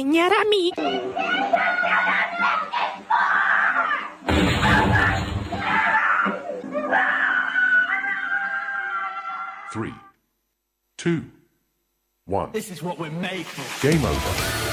enseñar a mí. Three, two, one. This is what we're made for. Game over.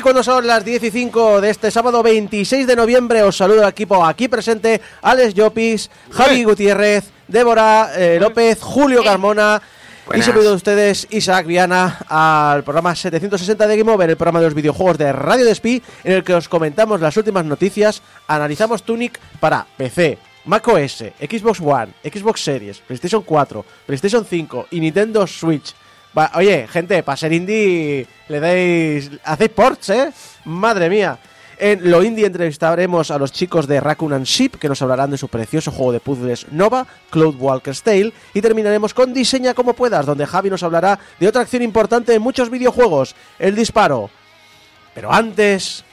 Y cuando son las 10 y 5 de este sábado 26 de noviembre, os saludo al equipo aquí presente, Alex Llopis, Javi Gutiérrez, Débora eh, López, Julio Carmona y se de ustedes Isaac Viana al programa 760 de Game Over, el programa de los videojuegos de Radio Despí, en el que os comentamos las últimas noticias, analizamos Tunic para PC, macOS, Xbox One, Xbox Series, PlayStation 4, PlayStation 5 y Nintendo Switch. Oye, gente, para ser indie le dais... Hacéis ports, ¿eh? Madre mía. En lo indie entrevistaremos a los chicos de Raccoon and Sheep que nos hablarán de su precioso juego de puzzles Nova, Cloud Walker's Tale y terminaremos con Diseña como puedas, donde Javi nos hablará de otra acción importante en muchos videojuegos, el disparo. Pero antes...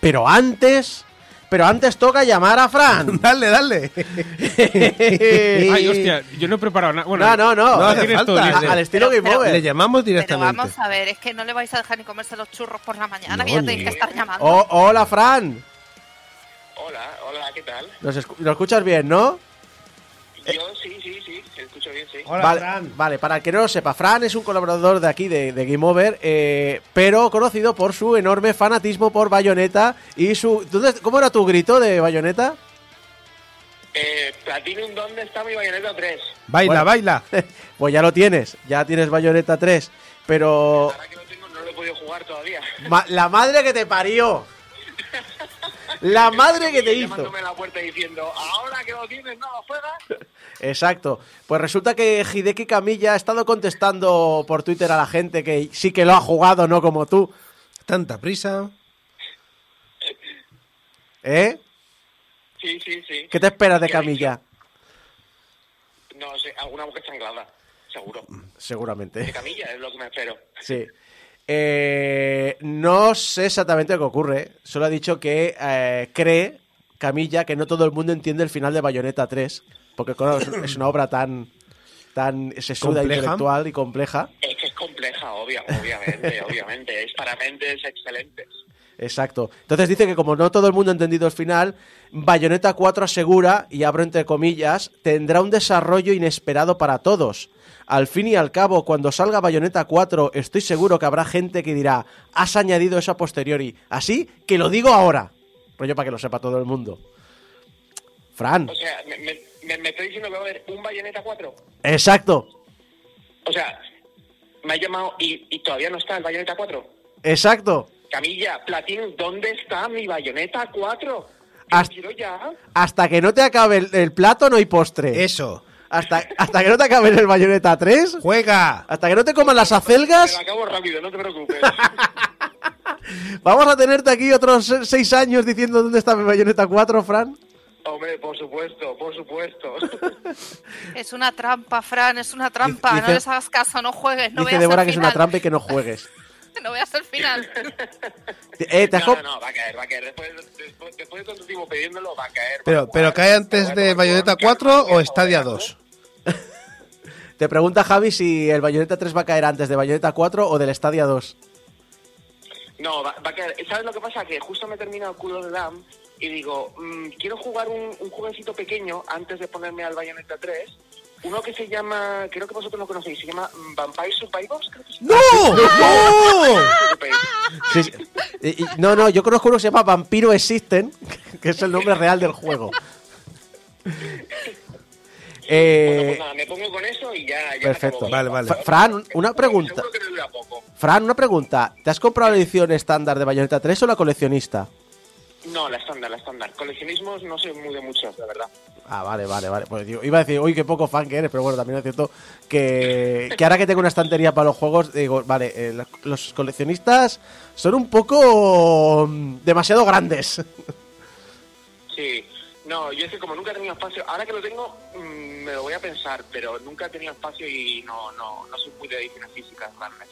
Pero antes... Pero antes toca llamar a Fran. dale, dale. Ay, hostia, yo no he preparado nada. Bueno, no, no, no. Hace todo al estilo Pero- Game Over. Le llamamos Pero directamente. vamos a ver, es que no le vais a dejar ni comerse los churros por la mañana, No, que ya ni- tenéis que estar llamando. Oh, hola, Fran. Hola, hola, ¿qué tal? Nos, escu- nos escuchas bien, ¿no? Yo sí, sí, sí, escucho bien, sí. Hola, vale, Fran. vale, para el que no lo sepa, Fran es un colaborador de aquí de, de Game Over, eh, pero conocido por su enorme fanatismo por Bayonetta y su... ¿dónde- ¿Cómo era tu grito de Bayonetta? Eh, Platinum, ¿dónde está mi Bayonetta 3? Baila, Bueno. baila. Pues ya lo tienes, ya tienes Bayonetta 3, pero... Ahora que lo tengo no lo he podido jugar todavía. ma- la madre que te parió. La madre que te hizo. Llamándome a la puerta diciendo, ahora que lo tienes, no lo juegas. Exacto. Pues resulta que Hideki Camilla ha estado contestando por Twitter a la gente que sí que lo ha jugado, no como tú. Tanta prisa. ¿Eh? Sí, sí, sí. ¿Qué te esperas de ¿Qué ha Camilla? No sé, alguna mujer changlada, seguro. Seguramente. De camilla es lo que me espero. Sí. Eh, no sé exactamente lo que ocurre. Solo ha dicho que eh, cree, Camilla, que no todo el mundo entiende el final de Bayonetta 3. Porque claro, es, es una obra tan, tan sesuda, Compleja. intelectual y compleja. Es que es compleja, obvia, obviamente, obviamente. Es para mentes excelentes. Exacto. Entonces dice que como no todo el mundo ha entendido el final, Bayonetta 4 asegura, y abro entre comillas, tendrá un desarrollo inesperado para todos. Al fin y al cabo, cuando salga Bayonetta 4, estoy seguro que habrá gente que dirá, has añadido eso a posteriori. Así que lo digo ahora. Rollo para que lo sepa todo el mundo. Fran. O sea, me, me, me- me estoy diciendo que va a haber un Bayonetta 4. Exacto. O sea, me ha llamado y, y todavía no está el Bayonetta 4. Exacto. Camilla, Platinum, ¿dónde está mi Bayonetta 4? Hasta- Quiero ya. Hasta que no te acabe el, el plato, no hay postre. Eso. Hasta, hasta que no te acabe el Bayonetta 3. Juega. Hasta que no te coman las Me acelgas. lo acabo rápido, no te preocupes. Vamos a tenerte aquí otros se- seis años diciendo dónde está mi Bayonetta 4, Fran. Hombre, por supuesto, por supuesto. Es una trampa, Fran, es una trampa. Dice- no les hagas caso, no jueces, no Dice veas Débora el que es una trampa y que no juegues. no veas el final. Eh, ¿te has No, no, no, va a caer, va a caer. Después, después, después de tanto tiempo pidiéndolo, va a caer. va a Pero, jugar, pero ¿cae antes de Bayonetta calma, 4 con o Stadia calma, 2? te pregunta Javi si el Bayonetta 3 va a caer antes de Bayonetta 4 o del Stadia 2. No, va, va a caer. ¿Sabes lo que pasa? Que justo me he terminado el culo de Dam y digo, mm, quiero jugar un, un jueguecito pequeño antes de ponerme al Bayonetta 3. Uno que se llama, creo que vosotros lo conocéis, se llama Vampire Survivors. Creo que se llama. ¡No! ¡No! Sí, sí. Y- y- no, no, yo conozco uno que se llama Vampiro Existen, que es el nombre real del juego. Bueno, Eh, pues nada, me pongo con eso y ya. ya perfecto. Vale, vale. Fra- Fran, una pregunta. Seguro que me dura poco. Fran, una pregunta. ¿Te has comprado la edición estándar de Bayonetta 3 o la coleccionista? No, la estándar, la estándar. Coleccionismos no sé muy de muchos, la verdad. Ah, vale, vale, vale. Pues digo, iba a decir, uy, qué poco fan que eres, pero bueno, también es cierto que, que ahora que tengo una estantería para los juegos, digo, vale, eh, los- coleccionistas son un poco mm, demasiado grandes. Sí. No, yo es que como nunca he tenido espacio, ahora que lo tengo, mm, me lo voy a pensar, pero nunca he tenido espacio y no, no, no soy muy de ediciones físicas grandes.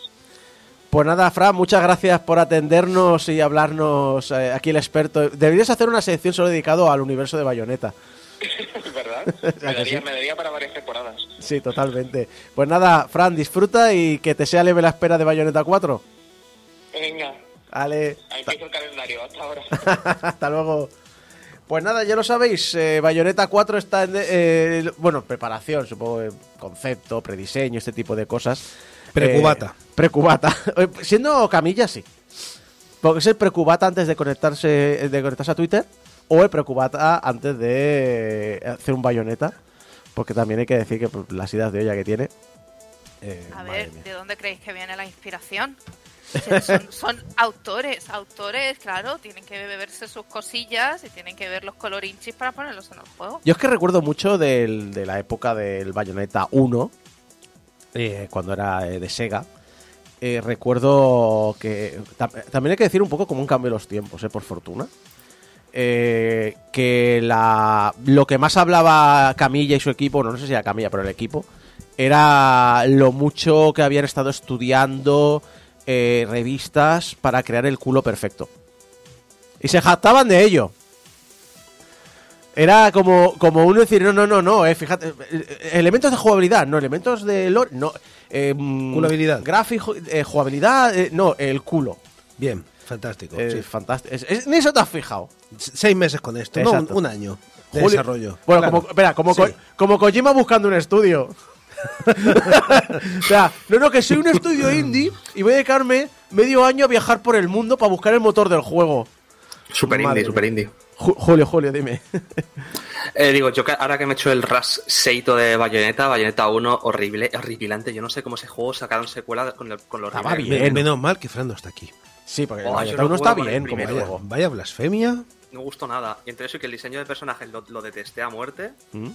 Pues nada, Fran, muchas gracias por atendernos y hablarnos eh, aquí el experto. Deberías hacer una sección solo dedicado al universo de Bayonetta. ¿Verdad? ¿A me, daría, sí? me daría para varias temporadas. Sí, totalmente. Pues nada, Fran, disfruta y que te sea leve la espera de Bayonetta 4. Venga, Vale. ahí empiezo el calendario, hasta ahora. Hasta luego. Pues nada, ya lo sabéis, eh, Bayonetta 4 está en, eh, bueno, preparación, supongo, concepto, prediseño, este tipo de cosas. Precubata. Eh, precubata. Eh, Siendo camilla, sí. Porque es el precubata antes de conectarse, de conectarse a Twitter o el precubata antes de eh, hacer un Bayonetta. Porque también hay que decir que pues, las ideas de olla que tiene. eh, A ver, mía. ¿de dónde creéis que viene la inspiración? Son, son autores, autores, claro, tienen que beberse sus cosillas y tienen que ver los colorinchis para ponerlos en el juego. Yo es que recuerdo mucho del- de la época del Bayonetta 1, eh, cuando era eh, de Sega. Eh, recuerdo que tam- también hay que decir un poco como un cambio de los tiempos, eh, por fortuna. Que la, lo que más hablaba Camilla y su equipo, no, no sé si era Camilla, pero el equipo, era lo mucho que habían estado estudiando revistas para crear el culo perfecto. Y se jactaban de ello. Era como, como uno decir, no, no, no, no, eh, fíjate, eh, elementos de jugabilidad, no, elementos de lore, no, eh, mm, Culabilidad. Gráfico, eh, jugabilidad, eh, no, el culo. Bien, fantástico. Es sí. fantástico. Es- es- ni eso te has fijado. Seis meses con esto, no un, Exacto. un año de Julio- desarrollo. Bueno, Claro. como, espera, como, Sí. Ko- como Kojima buscando un estudio. o sea, no, no, que soy un estudio indie y voy a dedicarme medio año a viajar por el mundo para buscar el motor del juego. Super Madre indie, super indie. Ju- Julio, Julio, dime. Eh, digo, yo que ahora que me he hecho el Rush Seito de Bayonetta, Bayonetta 1, horrible, horripilante. Yo no sé cómo ese juego sacaron secuela con, el- con los Estaba remakes. bien. Men- Menos mal que Fran no está aquí. Sí, porque Oh, Bayonetta no 1 está bien como juego. vaya blasfemia. No me gustó nada. Y entre eso y que el diseño de personajes lo, lo detesté a muerte. ¿Mm?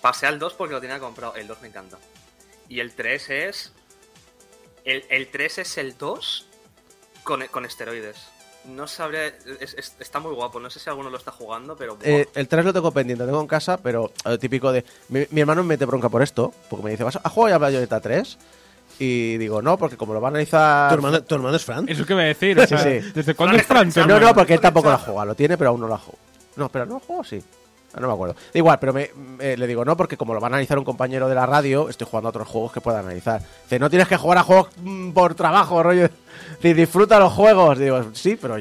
Pasé al 2 porque lo tenía comprado. El 2 me encanta. Y el 3 es. El, el 3 es el 2 con, con esteroides. No sabré. es- es- está muy guapo. No sé si alguno lo está jugando, pero. Eh, el 3 lo tengo pendiente, lo tengo en casa, pero eh, típico de. Mi, mi hermano me mete bronca por esto, porque me dice, ¿vas a jugar ya Bayonetta 3? Y digo, no, porque como lo va a analizar. ¿Tu hermano, tu hermano es Fran? Eso que me decir, o sea, sí. ¿desde cuándo es Fran? No, no, porque él tampoco la juega, lo tiene, pero aún no la juega. No, espera, ¿no la juego? Sí. No me acuerdo. Da igual, pero me, me- le digo, no, porque como lo va a analizar un compañero de la radio, estoy jugando a otros juegos que pueda analizar. Dice, no tienes que jugar a juegos mm, por trabajo, rollo. Dice, disfruta los juegos. Digo, sí, pero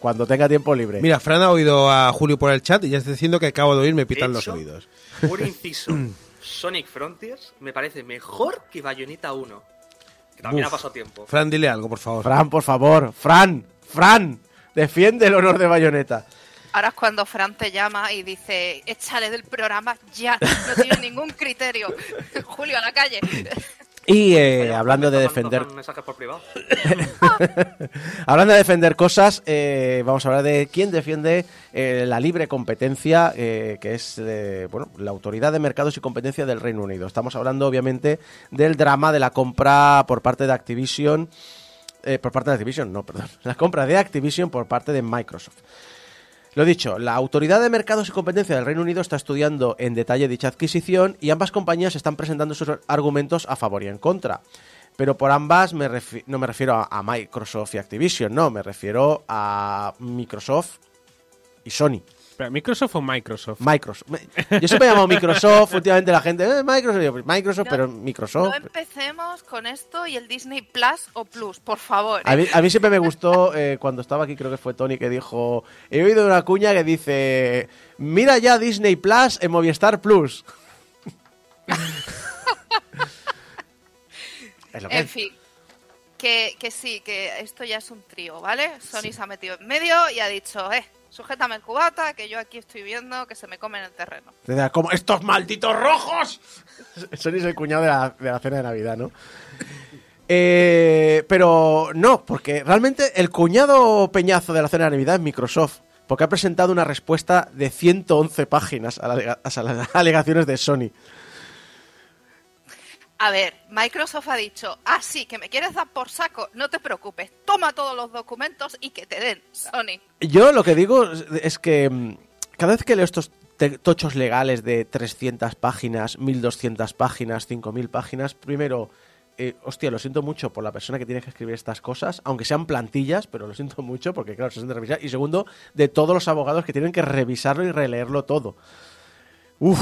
cuando tenga tiempo libre. Mira, Fran ha oído a Julio por el chat y ya está diciendo que acabo de oír me pitan los oídos. Un inciso. Sonic Frontiers me parece mejor que Bayonetta 1. Que también Uf. ha pasado tiempo. Fran, dile algo, por favor. Fran, por favor, Fran, Fran, defiende el honor de Bayonetta. Ahora es cuando Fran te llama y dice, échale del programa ya, no tiene ningún criterio. Julio, a la calle. Y eh, Oye, hablando de defender mensajes por privado. Hablando de defender cosas, eh, vamos a hablar de quién defiende eh, la libre competencia, eh, que es eh, bueno, la Autoridad de Mercados y Competencia del Reino Unido. Estamos hablando, obviamente, del drama de la compra por parte de Activision. eh, por parte de Activision, no, perdón. La compra de Activision por parte de Microsoft. Lo dicho, la Autoridad de Mercados y Competencia del Reino Unido está estudiando en detalle dicha adquisición y ambas compañías están presentando sus argumentos a favor y en contra. Pero por ambas no me refiero a Microsoft y Activision, no, me refiero a Microsoft y Sony. Pero, ¿Microsoft o Microsoft? Microsoft. Yo siempre he llamado Microsoft, últimamente la gente, eh, Microsoft, yo, pues, Microsoft, No, pero No Microsoft. empecemos con esto y el Disney Plus o Plus, por favor. A mí, a mí siempre me gustó, eh, cuando estaba aquí, creo que fue Tony que dijo, he oído una cuña que dice, mira ya Disney Plus en Movistar Plus. es lo que En es. fin, que, que sí, que esto ya es un trío, ¿vale? Sony se ha metido en medio y ha dicho, eh, sujétame el cubata, que yo aquí estoy viendo que se me comen el terreno. Como, ¡estos malditos rojos! Sony es el cuñado de la, de la cena de Navidad, ¿no? Eh, pero no, porque realmente el cuñado peñazo de la cena de Navidad es Microsoft, porque ha presentado una respuesta de 111 páginas a, la alega- a las alegaciones de Sony. A ver, Microsoft ha dicho, ah, sí, que me quieres dar por saco, no te preocupes, toma todos los documentos y que te den, Sony. Yo lo que digo es- que mm, cada vez que leo estos tochos legales de 300 páginas, 1200 páginas, 5000 páginas, primero, eh, hostia, lo siento mucho por la persona que tiene que escribir estas cosas, aunque sean plantillas, pero lo siento mucho porque, claro, se siente revisar. Y segundo, de todos los abogados que tienen que revisarlo y releerlo todo. Uf,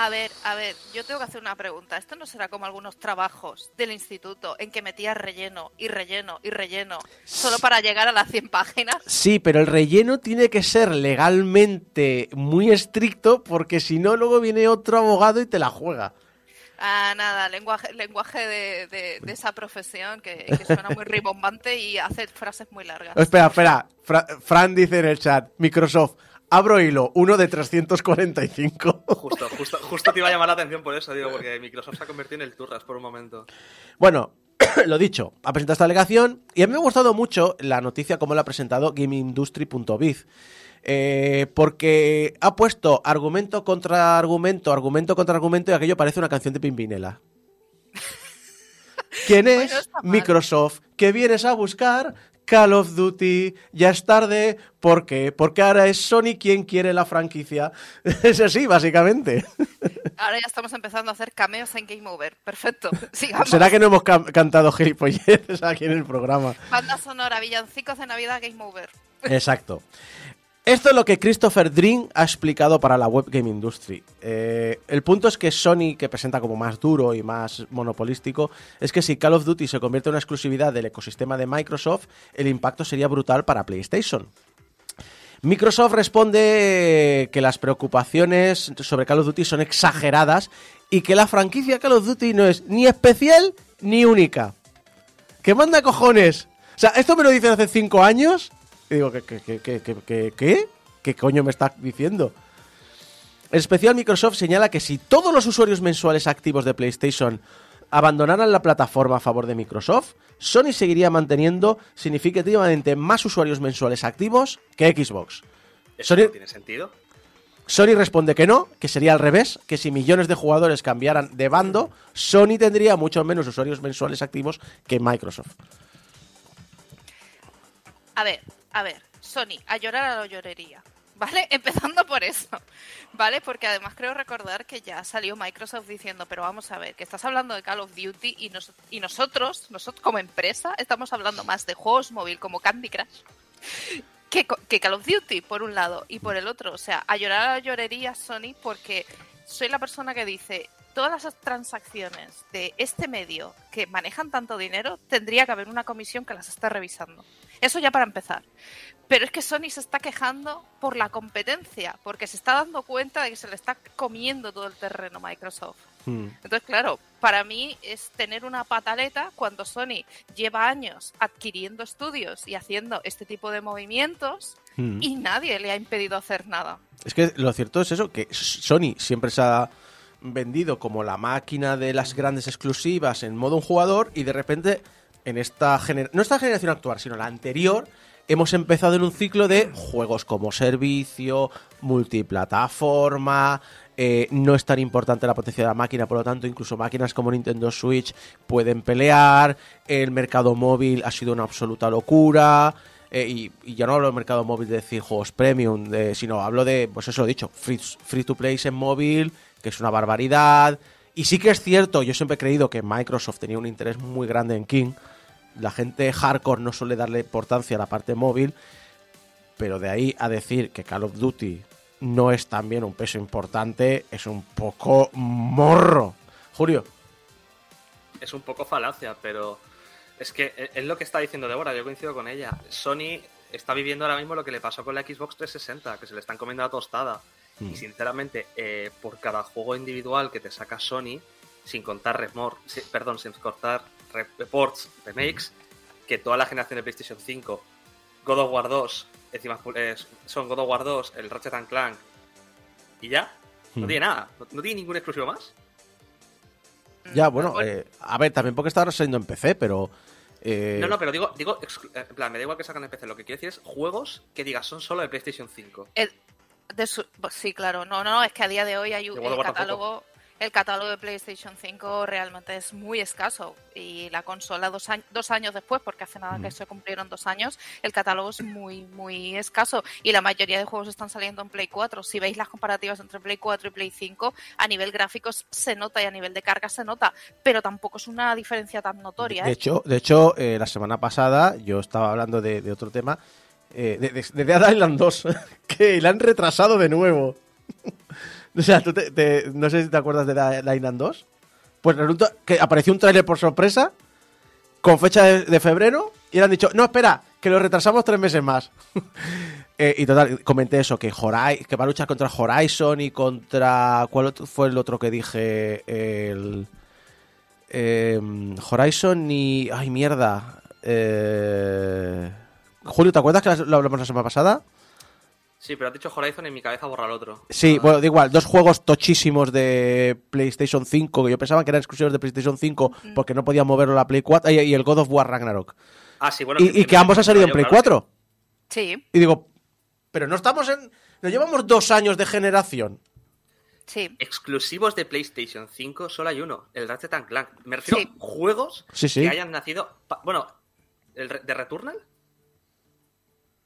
A ver, a ver, yo tengo que hacer una pregunta. ¿Esto no será como algunos trabajos del instituto en que metías relleno y relleno y relleno solo para llegar a las 100 páginas? sí, pero el relleno tiene que ser legalmente muy estricto porque si no, luego viene otro abogado y te la juega. Ah, nada, lenguaje, lenguaje de, de- de esa profesión que, que suena muy ribombante y hace frases muy largas. Espera, espera. Fra- Fran dice en el chat, Microsoft, abro hilo, uno de 345. Justo, justo, justo te iba a llamar la atención por eso, digo, porque Microsoft se ha convertido en el Turras por un momento. bueno, lo dicho, ha presentado esta alegación y a mí me ha gustado mucho la noticia como la ha presentado GameIndustry.biz. Eh, porque ha puesto argumento contra argumento, argumento contra argumento y aquello parece una canción de Pimpinela. ¿Quién es? Microsoft. ¿Qué vienes a buscar? Call of Duty. Ya es tarde. ¿Por qué? Porque ahora es Sony quien quiere la franquicia. Es así, básicamente. Ahora ya estamos empezando a hacer cameos en Game Over. Perfecto. Sigamos. ¿Será que no hemos cam- cantado gilipolleces aquí en el programa? Banda sonora, villancicos de Navidad, Game Over. Exacto. Esto es lo que Christopher Dream ha explicado para la Web Game Industry. Eh, el punto es que Sony, que presenta como más duro y más monopolístico, es que si Call of Duty se convierte en una exclusividad del ecosistema de Microsoft, el impacto sería brutal para PlayStation. Microsoft responde que las preocupaciones sobre Call of Duty son exageradas y que la franquicia Call of Duty no es ni especial ni única. ¿Qué manda cojones? O sea, esto me lo dicen hace cinco años. Y digo, ¿qué, qué, qué, qué, qué, coño me está diciendo? En especial Microsoft señala que si todos los usuarios mensuales activos de PlayStation abandonaran la plataforma a favor de Microsoft, Sony seguiría manteniendo significativamente más usuarios mensuales activos que Xbox. ¿Eso Sony- no tiene sentido? Sony responde que no, que sería al revés, que si millones de jugadores cambiaran de bando, Sony tendría mucho menos usuarios mensuales activos que Microsoft. A ver, a ver, Sony, a llorar a la llorería. ¿Vale? Empezando por eso. ¿Vale? Porque además creo recordar que ya salió Microsoft diciendo, pero vamos a ver, que estás hablando de Call of Duty y, y nosotros, nosotros como empresa, estamos hablando más de juegos móvil como Candy Crush que, que Call of Duty, por un lado, y por el otro. O sea, a llorar a la llorería Sony porque soy la persona que dice, todas las transacciones de este medio que manejan tanto dinero, tendría que haber una comisión que las esté revisando. Eso ya para empezar. Pero es que Sony se está quejando por la competencia, porque se está dando cuenta de que se le está comiendo todo el terreno Microsoft. Hmm. Entonces, claro, para mí es tener una pataleta cuando Sony lleva años adquiriendo estudios y haciendo este tipo de movimientos Hmm. y nadie le ha impedido hacer nada. Es que lo cierto es eso, que Sony siempre se ha vendido como la máquina de las grandes exclusivas en modo un jugador y de repente en esta generación, no esta generación actual, sino la anterior, hemos empezado en un ciclo de juegos como servicio, multiplataforma, eh, no es tan importante la potencia de la máquina, por lo tanto incluso máquinas como Nintendo Switch pueden pelear, el mercado móvil ha sido una absoluta locura, eh, y, y ya no hablo del mercado móvil de decir juegos premium, sino hablo de, pues eso lo he dicho, free to play en móvil, que es una barbaridad, Y sí que es cierto, yo siempre he creído que Microsoft tenía un interés muy grande en King. La gente hardcore no suele darle importancia a la parte móvil, pero de ahí a decir que Call of Duty no es también un peso importante, es un poco morro. Julio. Es un poco falacia, pero es que e, es lo que está diciendo Débora, yo coincido con ella. Sony está viviendo ahora mismo lo que le pasó con la Xbox 360, que se le están comiendo la tostada. Mm. Y sinceramente, eh, por cada juego individual que te saca Sony, sin contar remor, si- perdón, sin contar reports, remakes, que toda la generación de PlayStation 5, God of War 2, encima eh, son God of War 2, el Ratchet and Clank, y ya, no Mm. tiene nada, no, no tiene ningún exclusivo más. Ya, bueno, eh, a ver, también porque está saliendo en PC, pero... eh, No, no, pero digo, digo eh, en plan, me da igual que sacan en PC, lo que quiero decir es juegos que digas son solo de PlayStation 5. El- de su- pues sí, claro. No, no, es que a día de hoy hay un- tampoco. El catálogo de PlayStation 5 realmente es muy escaso. Y la consola dos, años dos años después, porque hace nada que se cumplieron dos años, el catálogo es muy, muy escaso. Y la mayoría de juegos están saliendo en Play 4. Si veis las comparativas entre Play 4 y Play 5, a nivel gráficos se nota y a nivel de carga se nota. Pero tampoco es una diferencia tan notoria. De ¿eh? hecho, de hecho eh, la semana pasada yo estaba hablando de, de otro tema, eh, de, de, de Dead Island 2, que la han retrasado de nuevo. O sea, ¿tú te- no sé si te acuerdas de Island 2. Pues resulta que apareció un tráiler por sorpresa, con fecha de, febrero, y le han dicho, no, espera, que lo retrasamos tres meses más. Eh, y total, comenté eso, que, Horai- que va a luchar contra Horizon y contra... ¿Cuál fue el otro que dije? El... Eh, Horizon y. ¡Ay, mierda! Eh, Julio, ¿te acuerdas que lo hablamos la semana pasada? Sí, pero has dicho Horizon y en mi cabeza borra el otro. Sí, Ah, bueno, da igual, dos juegos tochísimos de PlayStation 5 que yo pensaba que eran exclusivos de PlayStation 5 porque no podía moverlo la Play 4 y, y el God of War Ragnarok. Ah, sí, bueno. Y, y que ambos han salido en Play 4. Sí, Y digo, pero no estamos en. No llevamos dos años de generación. sí. Exclusivos de PlayStation 5 solo hay uno, el Ratchet and Clank. Me refiero Sí. a juegos Sí, sí. que hayan nacido. pa- Bueno, ¿el de Returnal?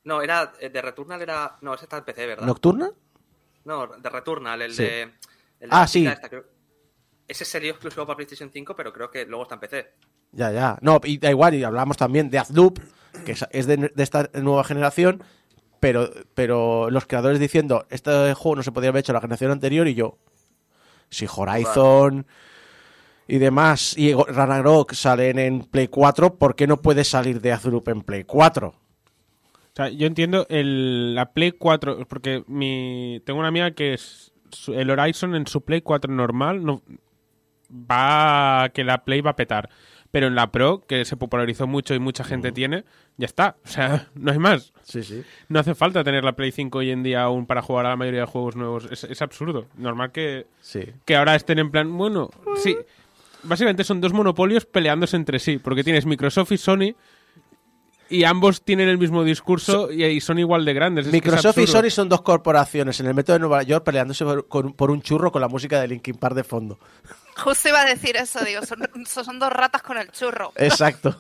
No, era. eh, De Returnal era. No, ese está en PC, ¿verdad? ¿Nocturna? No, de Returnal, el Sí. de. el de Ah, sí. chica esta, creo- Ese sería exclusivo para PlayStation 5, pero creo que luego está en PC. Ya, ya. No, y da igual, y hablamos también de Azloop, que es- de, de esta nueva generación, pero, pero los creadores diciendo, este juego no se podría haber hecho en la generación anterior, y yo, si Horizon y demás, y Ragnarok salen en Play 4, ¿por qué no puede salir de Azloop en Play 4? O sea, yo entiendo el, la Play 4, porque mi, tengo una amiga que es su- el Horizon en su Play 4 normal no va a que la Play va a petar. Pero en la Pro, que se popularizó mucho y mucha gente tiene, ya está. O sea, no hay más. Sí, sí. No hace falta tener la Play 5 hoy en día aún para jugar a la mayoría de juegos nuevos. Es, es absurdo. Normal que, Sí. que ahora estén en plan, bueno, sí. Básicamente son dos monopolios peleándose entre sí, porque tienes Microsoft y Sony y ambos tienen el mismo discurso y, y son igual de grandes. Es que es Microsoft y. Sony son dos corporaciones en el metro de Nueva York peleándose por, con- por un churro con la música de Linkin Park de fondo. Justo iba a decir eso, digo, son, son dos ratas con el churro. Exacto.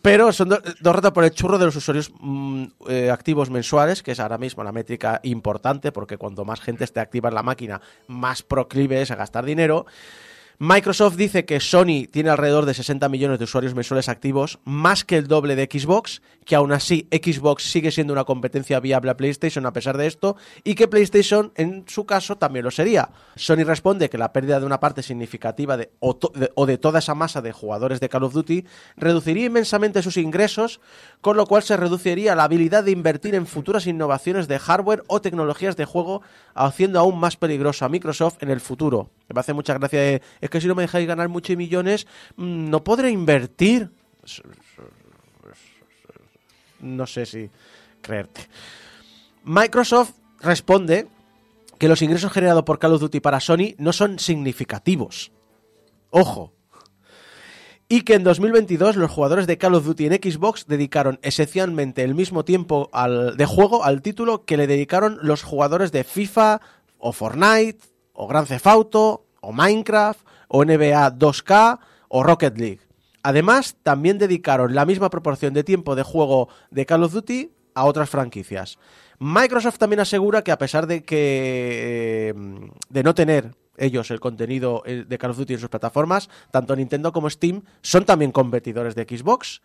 Pero son do- dos ratas por el churro de los usuarios mm, eh, activos mensuales, que es ahora mismo la métrica importante, porque cuanto más gente esté activa en la máquina, más proclive es a gastar dinero. Microsoft dice que Sony tiene alrededor de 60 millones de usuarios mensuales activos, más que el doble de Xbox, que aún así Xbox sigue siendo una competencia viable a PlayStation a pesar de esto, y que PlayStation en su caso también lo sería. Sony responde que la pérdida de una parte significativa de, o, de- o de toda esa masa de jugadores de Call of Duty reduciría inmensamente sus ingresos, con lo cual se reduciría la habilidad de invertir en futuras innovaciones de hardware o tecnologías de juego, haciendo aún más peligroso a Microsoft en el futuro. Me hace mucha gracia es que si no me dejáis ganar muchos millones, mm, no podré invertir. No sé si creerte. Microsoft responde que los ingresos generados por Call of Duty para Sony no son significativos. Ojo. Y que en 2022 los jugadores de Call of Duty en Xbox dedicaron esencialmente el mismo tiempo al- de juego al título que le dedicaron los jugadores de FIFA o Fortnite o Grand Theft Auto o Minecraft o NBA 2K o Rocket League. Además, también dedicaron la misma proporción de tiempo de juego de Call of Duty a otras franquicias. Microsoft también asegura que a pesar de que eh, de no tener ellos el contenido eh, de Call of Duty en sus plataformas, tanto Nintendo como Steam son también competidores de Xbox.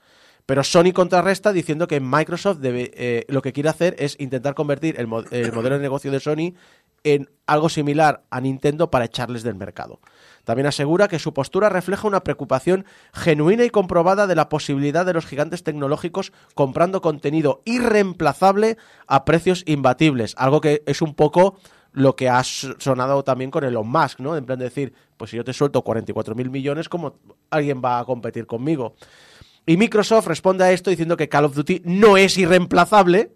Pero Sony contrarresta diciendo que Microsoft debe, eh, lo que quiere hacer es intentar convertir el, mo- el modelo de negocio de Sony en algo similar a Nintendo para echarles del mercado. También asegura que su postura refleja una preocupación genuina y comprobada de la posibilidad de los gigantes tecnológicos comprando contenido irreemplazable a precios imbatibles, algo que es un poco lo que ha sonado también con Elon Musk, ¿no? En plan de decir, pues si yo te suelto 44 mil millones, ¿cómo alguien va a competir conmigo? Y Microsoft responde a esto diciendo que Call of Duty no es irreemplazable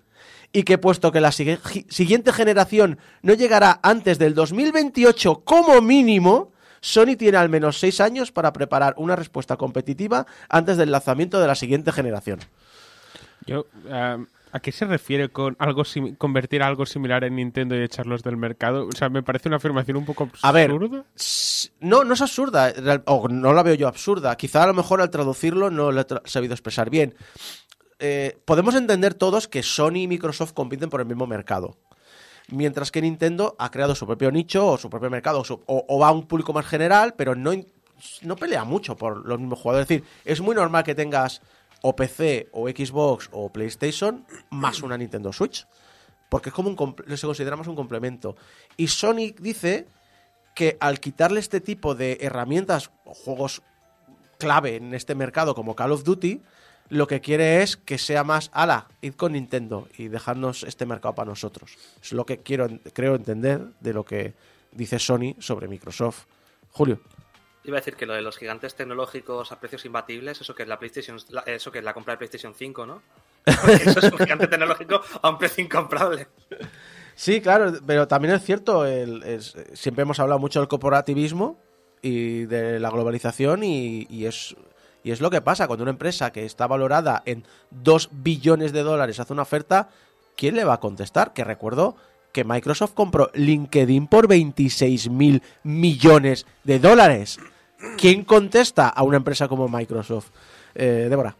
y que puesto que la siguiente generación no llegará antes del 2028 como mínimo, Sony tiene al menos seis años para preparar una respuesta competitiva antes del lanzamiento de la siguiente generación. Yo, eh, ¿A qué se refiere con algo convertir algo similar en Nintendo y echarlos del mercado? O sea, me parece una afirmación un poco absurda. A ver, s- no, no es absurda, o no la veo yo absurda. Quizá a lo mejor al traducirlo no lo he tra- sabido expresar bien. Eh, podemos entender todos que Sony y Microsoft compiten por el mismo mercado. Mientras que Nintendo ha creado su propio nicho o su propio mercado, o, va a un público más general, pero no, no pelea mucho por los mismos jugadores. Es decir, es muy normal que tengas o PC o Xbox o PlayStation más una Nintendo Switch. Porque es como un se considera más un complemento. Y Sony dice que al quitarle este tipo de herramientas o juegos clave en este mercado como Call of Duty, lo que quiere es que sea más, ala, id con Nintendo y dejarnos este mercado para nosotros. Es lo que quiero, creo entender de lo que dice Sony sobre Microsoft. Julio. Iba a decir que lo de los gigantes tecnológicos a precios imbatibles, eso que es la PlayStation, la- eso que es la compra de PlayStation 5, ¿no? Eso es un gigante tecnológico a un precio incomparable. Sí, claro, pero también es cierto, el- es- siempre hemos hablado mucho del corporativismo y de la globalización y, y es, y es lo que pasa cuando una empresa que está valorada en 2 billones de dólares hace una oferta, ¿quién le va a contestar? Que recuerdo que Microsoft compró LinkedIn por 26 mil millones de dólares. ¿Quién contesta a una empresa como Microsoft? Eh, Débora.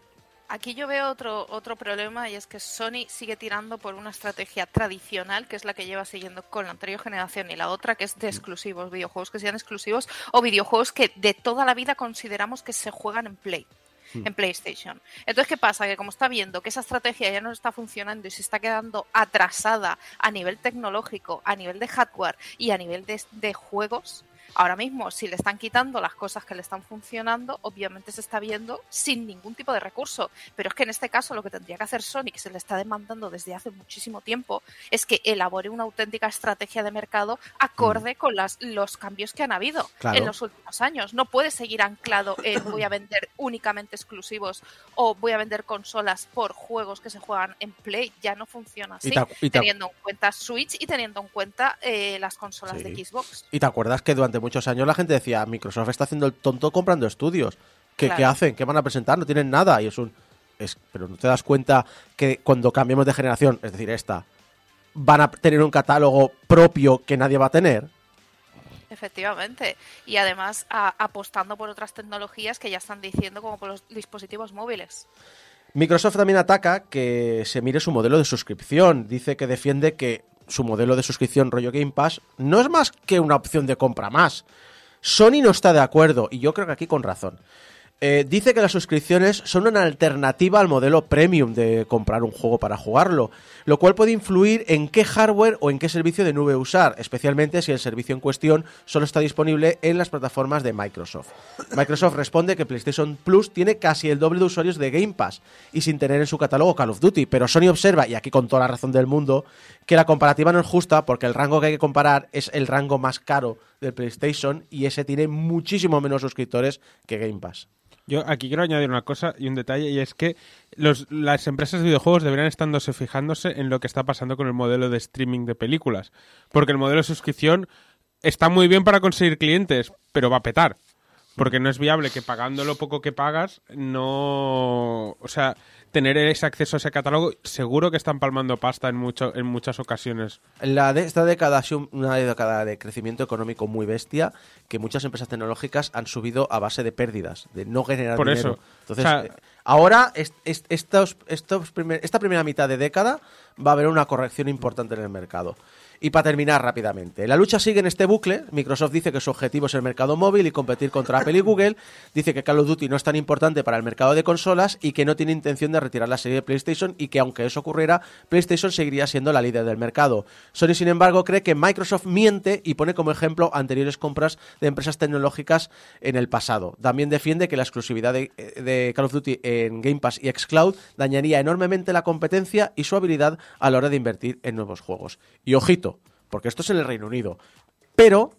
Aquí yo veo otro, otro problema y es que Sony sigue tirando por una estrategia tradicional, que es la que lleva siguiendo con la anterior generación, y la otra que es de exclusivos, videojuegos que sean exclusivos o videojuegos que de toda la vida consideramos que se juegan en Play. En PlayStation. Entonces, ¿qué pasa? Que como está viendo que esa estrategia ya no está funcionando y se está quedando atrasada a nivel tecnológico, a nivel de hardware y a nivel de, de juegos, Ahora mismo, si le están quitando las cosas que le están funcionando, obviamente se está viendo sin ningún tipo de recurso. Pero es que en este caso lo que tendría que hacer Sony, que se le está demandando desde hace muchísimo tiempo, es que elabore una auténtica estrategia de mercado acorde con las, los cambios que han habido Claro. en los últimos años. No puede seguir anclado en voy a vender únicamente exclusivos o voy a vender consolas por juegos que se juegan en Play. Ya no funciona así, teniendo en cuenta Switch y teniendo en cuenta eh, las consolas Sí. de Xbox. ¿Y te acuerdas que durante muchos años la gente decía, Microsoft está haciendo el tonto comprando estudios? ¿Qué, Claro. qué hacen? ¿Qué van a presentar? No tienen nada. Y es un... Es, pero no te das cuenta que cuando cambiemos de generación, es decir, esta, van a tener un catálogo propio que nadie va a tener. Efectivamente. Y además a- apostando por otras tecnologías que ya están diciendo, como por los dispositivos móviles. Microsoft también ataca que se mire su modelo de suscripción. Dice que defiende que su modelo de suscripción rollo Game Pass no es más que una opción de compra más. Sony no está de acuerdo y yo creo que aquí con razón. Eh, dice que las suscripciones son una alternativa al modelo premium de comprar un juego para jugarlo, lo cual puede influir en qué hardware o en qué servicio de nube usar, especialmente si el servicio en cuestión solo está disponible en las plataformas de Microsoft. Microsoft responde que PlayStation Plus tiene casi el doble de usuarios de Game Pass y sin tener en su catálogo Call of Duty, pero Sony observa, y aquí con toda la razón del mundo, que la comparativa no es justa porque el rango que hay que comparar es el rango más caro del PlayStation y ese tiene muchísimo menos suscriptores que Game Pass. Yo aquí quiero añadir una cosa y un detalle, y es que las empresas de videojuegos deberían estándose fijándose en lo que está pasando con el modelo de streaming de películas. Porque el modelo de suscripción está muy bien para conseguir clientes, pero va a petar. Porque no es viable que pagando lo poco que pagas, no. O sea, tener ese acceso a ese catálogo, seguro que están palmando pasta en, mucho, en muchas ocasiones. La de esta década ha sido una década de crecimiento económico muy bestia que muchas empresas tecnológicas han subido a base de pérdidas, de no generar Por dinero. eso. Entonces, O sea- eh, ahora es- es- estos, estos primer- esta primera mitad de década va a haber una corrección importante en el mercado. Y para terminar rápidamente, la lucha sigue en este bucle. Microsoft dice que su objetivo es el mercado móvil y competir contra Apple y Google. Dice que Call of Duty no es tan importante para el mercado de consolas y que no tiene intención de retirar la serie de PlayStation y que aunque eso ocurriera, PlayStation seguiría siendo la líder del mercado. Sony, sin embargo, cree que Microsoft miente y pone como ejemplo anteriores compras de empresas tecnológicas en el pasado. También defiende que la exclusividad de, de Call of Duty en Game Pass y xCloud dañaría enormemente la competencia y su habilidad a la hora de invertir en nuevos juegos. Y ojito, porque esto es en el Reino Unido. Pero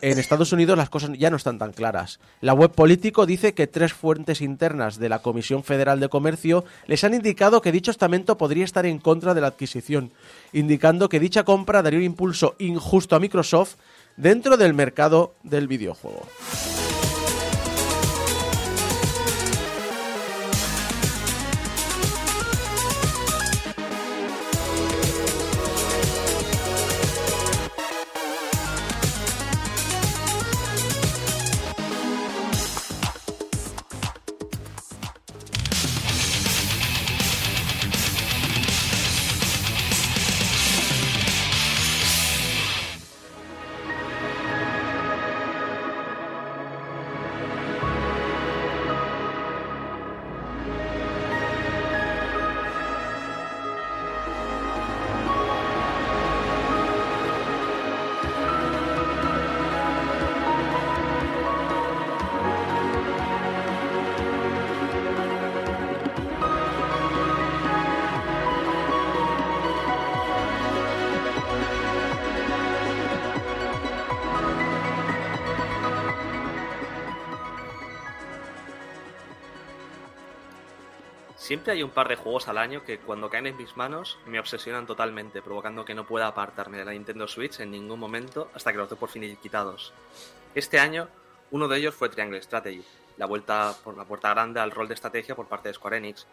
en Estados Unidos las cosas ya no están tan claras. La web político dice que tres fuentes internas de la Comisión Federal de Comercio les han indicado que dicho estamento podría estar en contra de la adquisición, indicando que dicha compra daría un impulso injusto a Microsoft dentro del mercado del videojuego. Hay un par de juegos al año que cuando caen en mis manos me obsesionan totalmente, provocando que no pueda apartarme de la Nintendo Switch en ningún momento hasta que los doy por fin quitados. Este año, uno de ellos fue Triangle Strategy, la vuelta por la puerta grande al rol de estrategia por parte de Square Enix.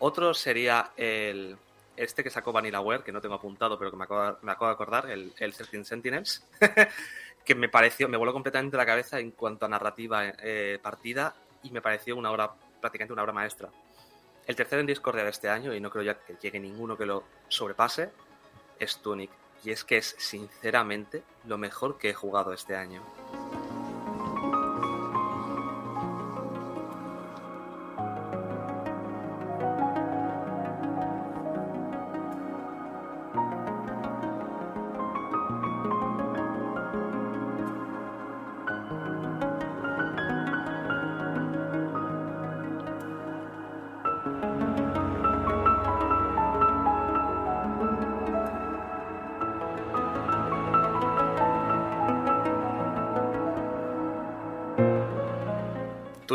Otro sería el este que sacó VanillaWare, que no tengo apuntado, pero que me acabo, me acabo de acordar, el, el 13 Sentinels, que me pareció, me voló completamente la cabeza en cuanto a narrativa eh, partida y me pareció una obra, prácticamente una obra maestra. El tercero en Discordia de este año, y no creo ya que llegue ninguno que lo sobrepase, es Tunic. Y es que es, sinceramente, lo mejor que he jugado este año.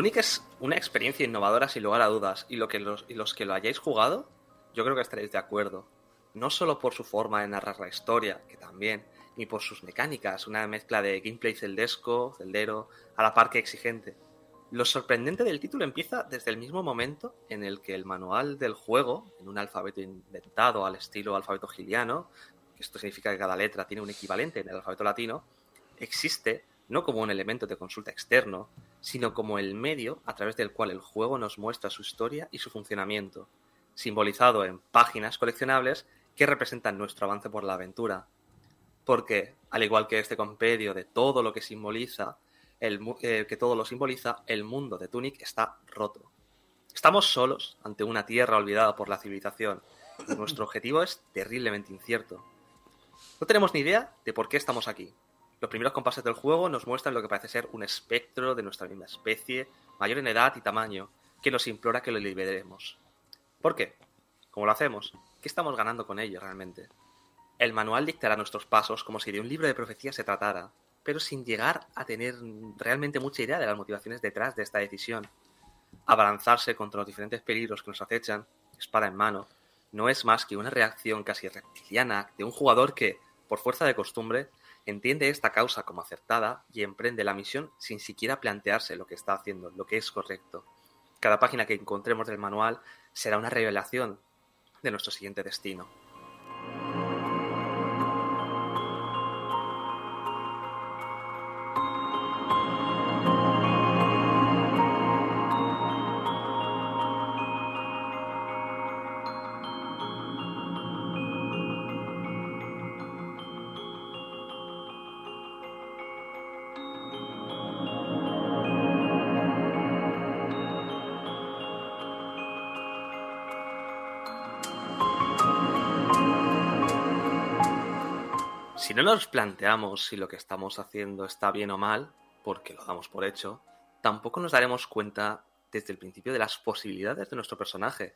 Tunic es una experiencia innovadora sin lugar a dudas, y, lo que los, y los que lo hayáis jugado, yo creo que estaréis de acuerdo. No solo por su forma de narrar la historia, que también, ni por sus mecánicas, una mezcla de gameplay celdesco, celdero, a la par que exigente. Lo sorprendente del título empieza desde el mismo momento en el que el manual del juego, en un alfabeto inventado al estilo alfabeto giliano, que esto significa que cada letra tiene un equivalente en el alfabeto latino, existe no como un elemento de consulta externo, sino como el medio a través del cual el juego nos muestra su historia y su funcionamiento, simbolizado en páginas coleccionables que representan nuestro avance por la aventura. Porque, al igual que este compendio de todo lo que simboliza, el, eh, que todo lo simboliza, el mundo de Tunic está roto. Estamos solos ante una tierra olvidada por la civilización, y nuestro objetivo es terriblemente incierto. No tenemos ni idea de por qué estamos aquí, los primeros compases del juego nos muestran lo que parece ser un espectro de nuestra misma especie, mayor en edad y tamaño, que nos implora que lo liberemos. ¿Por qué? ¿Cómo lo hacemos? ¿Qué estamos ganando con ello realmente? El manual dictará nuestros pasos como si de un libro de profecía se tratara, pero sin llegar a tener realmente mucha idea de las motivaciones detrás de esta decisión. Abalanzarse contra los diferentes peligros que nos acechan, espada en mano, no es más que una reacción casi reptiliana de un jugador que, por fuerza de costumbre, entiende esta causa como acertada y emprende la misión sin siquiera plantearse lo que está haciendo, lo que es correcto. Cada página que encontremos del manual será una revelación de nuestro siguiente destino. No nos planteamos si lo que estamos haciendo está bien o mal, porque lo damos por hecho, tampoco nos daremos cuenta desde el principio de las posibilidades de nuestro personaje.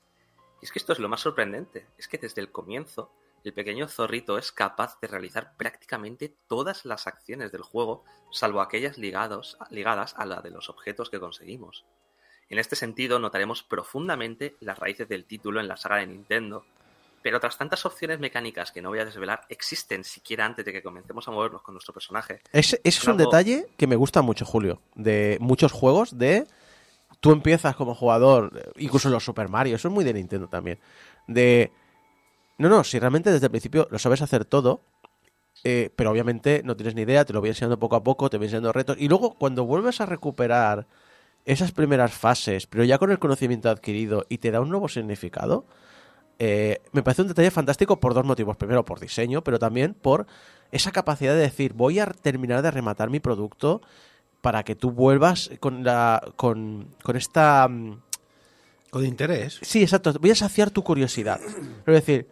Y es que esto es lo más sorprendente, es que desde el comienzo el pequeño zorrito es capaz de realizar prácticamente todas las acciones del juego, salvo aquellas ligadas a la de los objetos que conseguimos. En este sentido, notaremos profundamente las raíces del título en la saga de Nintendo, pero otras tantas opciones mecánicas que no voy a desvelar existen siquiera antes de que comencemos a movernos con nuestro personaje. Ese, ese es un Algo- detalle que me gusta mucho, Julio, de muchos juegos de... Tú empiezas como jugador, incluso los Super Mario, eso es muy de Nintendo también, de... No, no, si realmente desde el principio lo sabes hacer todo, eh, pero obviamente no tienes ni idea, te lo voy enseñando poco a poco, te voy enseñando retos, y luego cuando vuelves a recuperar esas primeras fases, pero ya con el conocimiento adquirido y te da un nuevo significado, eh, me parece un detalle fantástico por dos motivos. Primero, por diseño, pero también por esa capacidad de decir, voy a terminar de rematar mi producto para que tú vuelvas con la con, con esta... mm, Con interés. Sí, exacto, voy a saciar tu curiosidad. Pero decir,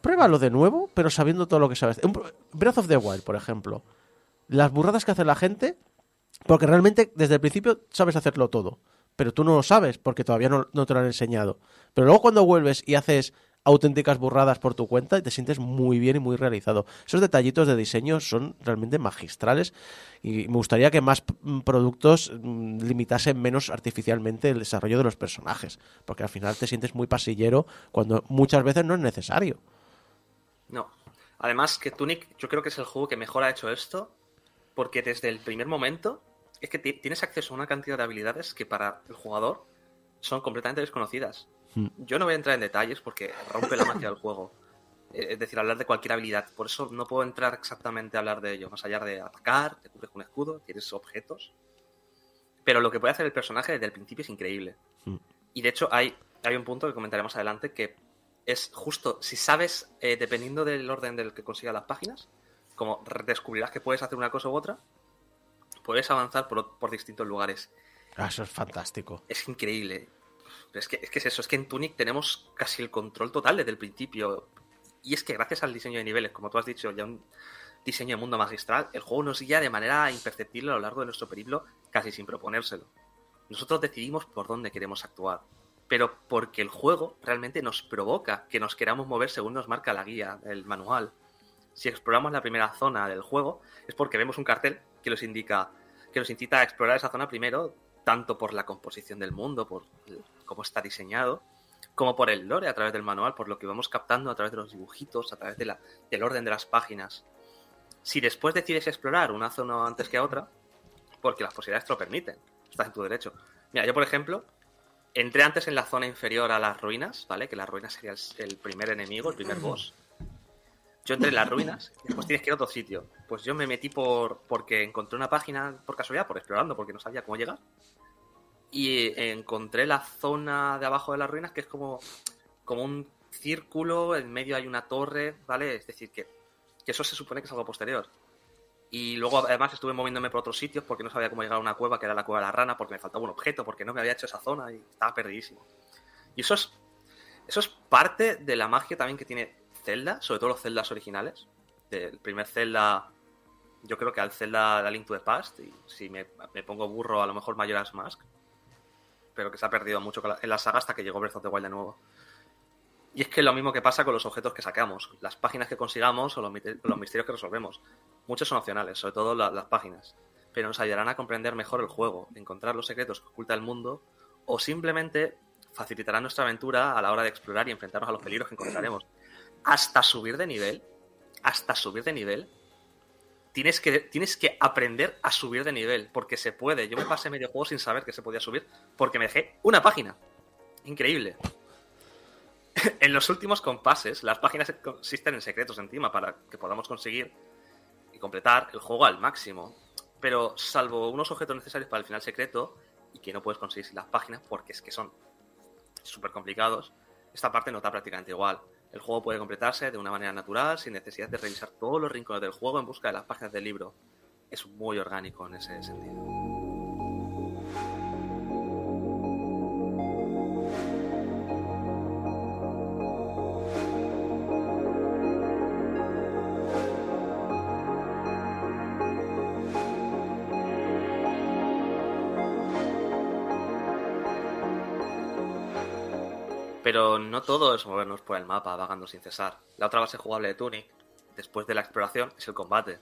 pruébalo de nuevo, pero sabiendo todo lo que sabes. Breath of the Wild, por ejemplo. Las burradas que hace la gente, porque realmente desde el principio sabes hacerlo todo, pero tú no lo sabes porque todavía no, te lo han enseñado. Pero luego cuando vuelves y haces auténticas burradas por tu cuenta y te sientes muy bien y muy realizado. Esos detallitos de diseño son realmente magistrales y me gustaría que más mm, productos mm, limitasen menos artificialmente el desarrollo de los personajes, porque al final te sientes muy pasillero cuando muchas veces no es necesario. No. Además que Tunic yo creo que es el juego que mejor ha hecho esto, porque desde el primer momento es que ti- tienes acceso a una cantidad de habilidades que para el jugador son completamente desconocidas. Hmm. Yo no voy a entrar en detalles porque rompe la magia del juego. Eh, Es decir, hablar de cualquier habilidad. Por eso no puedo entrar exactamente a hablar de ello. Más allá de atacar, te cubres con un escudo, tienes objetos. Pero lo que puede hacer el personaje desde el principio es increíble. Hmm. Y de hecho hay, hay un punto que comentaremos adelante que es justo, si sabes, eh, dependiendo del orden del que consigas las páginas, como descubrirás que puedes hacer una cosa u otra, puedes avanzar por, por distintos lugares. Ah, Eso es fantástico. Es increíble. Es que, es que es eso, es que en Tunic tenemos casi el control total desde el principio. Y es que gracias al diseño de niveles, como tú has dicho, ya un diseño de mundo magistral, el juego nos guía de manera imperceptible a lo largo de nuestro periplo, casi sin proponérselo. Nosotros decidimos por dónde queremos actuar, pero porque el juego realmente nos provoca que nos queramos mover según nos marca la guía, el manual. Si exploramos la primera zona del juego, es porque vemos un cartel que nos indica, que nos incita a explorar esa zona primero, tanto por la composición del mundo, por cómo está diseñado, como por el lore a través del manual, por lo que vamos captando a través de los dibujitos, a través de la- del orden de las páginas. Si después decides explorar una zona antes que otra, porque las posibilidades te lo permiten, estás en tu derecho. Mira, yo por ejemplo, entré antes en la zona inferior a las ruinas, ¿vale? Que las ruinas sería el, el primer enemigo, el primer boss. Yo entré en las ruinas y después tienes que ir a otro sitio. Pues yo me metí por porque encontré una página por casualidad, por explorando, porque no sabía cómo llegar. Y encontré la zona de abajo de las ruinas que es como, como un círculo, en medio hay una torre, ¿vale? Es decir, que, que eso se supone que es algo posterior. Y luego además estuve moviéndome por otros sitios porque no sabía cómo llegar a una cueva, que era la cueva de la rana, porque me faltaba un objeto, porque no me había hecho esa zona y estaba perdidísimo. Y eso es, eso es parte de la magia también que tiene Zelda, sobre todo los Zeldas originales. Del primer Zelda, yo creo que al Zelda la Link to the Past, y si me, pongo burro, a lo mejor Majora's Mask, pero que se ha perdido mucho en la saga hasta que llegó Breath of the Wild de nuevo. Y es que lo mismo que pasa con los objetos que sacamos, las páginas que consigamos o los, misterios que resolvemos. Muchos son opcionales, sobre todo la- las páginas, pero nos ayudarán a comprender mejor el juego, encontrar los secretos que oculta el mundo o simplemente facilitarán nuestra aventura a la hora de explorar y enfrentarnos a los peligros que encontraremos. Hasta subir de nivel, hasta subir de nivel, tienes que, tienes que aprender a subir de nivel, porque se puede. Yo me pasé medio juego sin saber que se podía subir, porque me dejé una página. Increíble. en los últimos compases, las páginas consisten en secretos encima para que podamos conseguir y completar el juego al máximo. Pero salvo unos objetos necesarios para el final secreto, y que no puedes conseguir sin las páginas, porque es que son súper complicados, esta parte no está prácticamente igual. El juego puede completarse de una manera natural, sin necesidad de revisar todos los rincones del juego en busca de las páginas del libro. Es muy orgánico en ese sentido. No todo es movernos por el mapa vagando sin cesar. La otra base jugable de Tunic, después de la exploración, es el combate.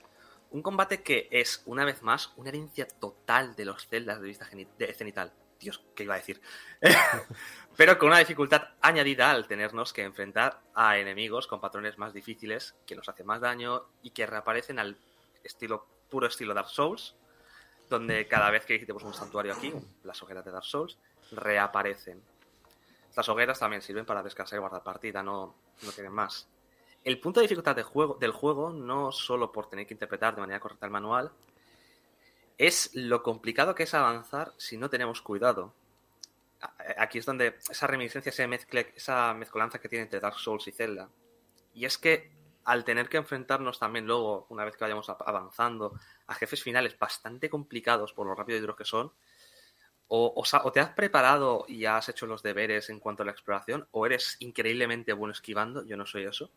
Un combate que es, una vez más, una herencia total de los celdas de vista de cenital. Dios, ¿qué iba a decir? Pero con una dificultad añadida al tenernos que enfrentar a enemigos con patrones más difíciles, que nos hacen más daño y que reaparecen al estilo puro estilo Dark Souls, donde cada vez que visitemos un santuario aquí, las hogueras de Dark Souls, reaparecen las hogueras también sirven para descansar y guardar partida, no, no tienen más. El punto de dificultad juego, del juego, no solo por tener que interpretar de manera correcta el manual, es lo complicado que es avanzar si no tenemos cuidado. Aquí es donde esa reminiscencia, esa, mezcle, esa mezcolanza que tiene entre Dark Souls y Zelda. Y es que al tener que enfrentarnos también luego, una vez que vayamos avanzando, a jefes finales bastante complicados por lo rápido y duros que son, o, te has preparado y has hecho los deberes en cuanto a la exploración, o eres increíblemente bueno esquivando, yo no soy eso.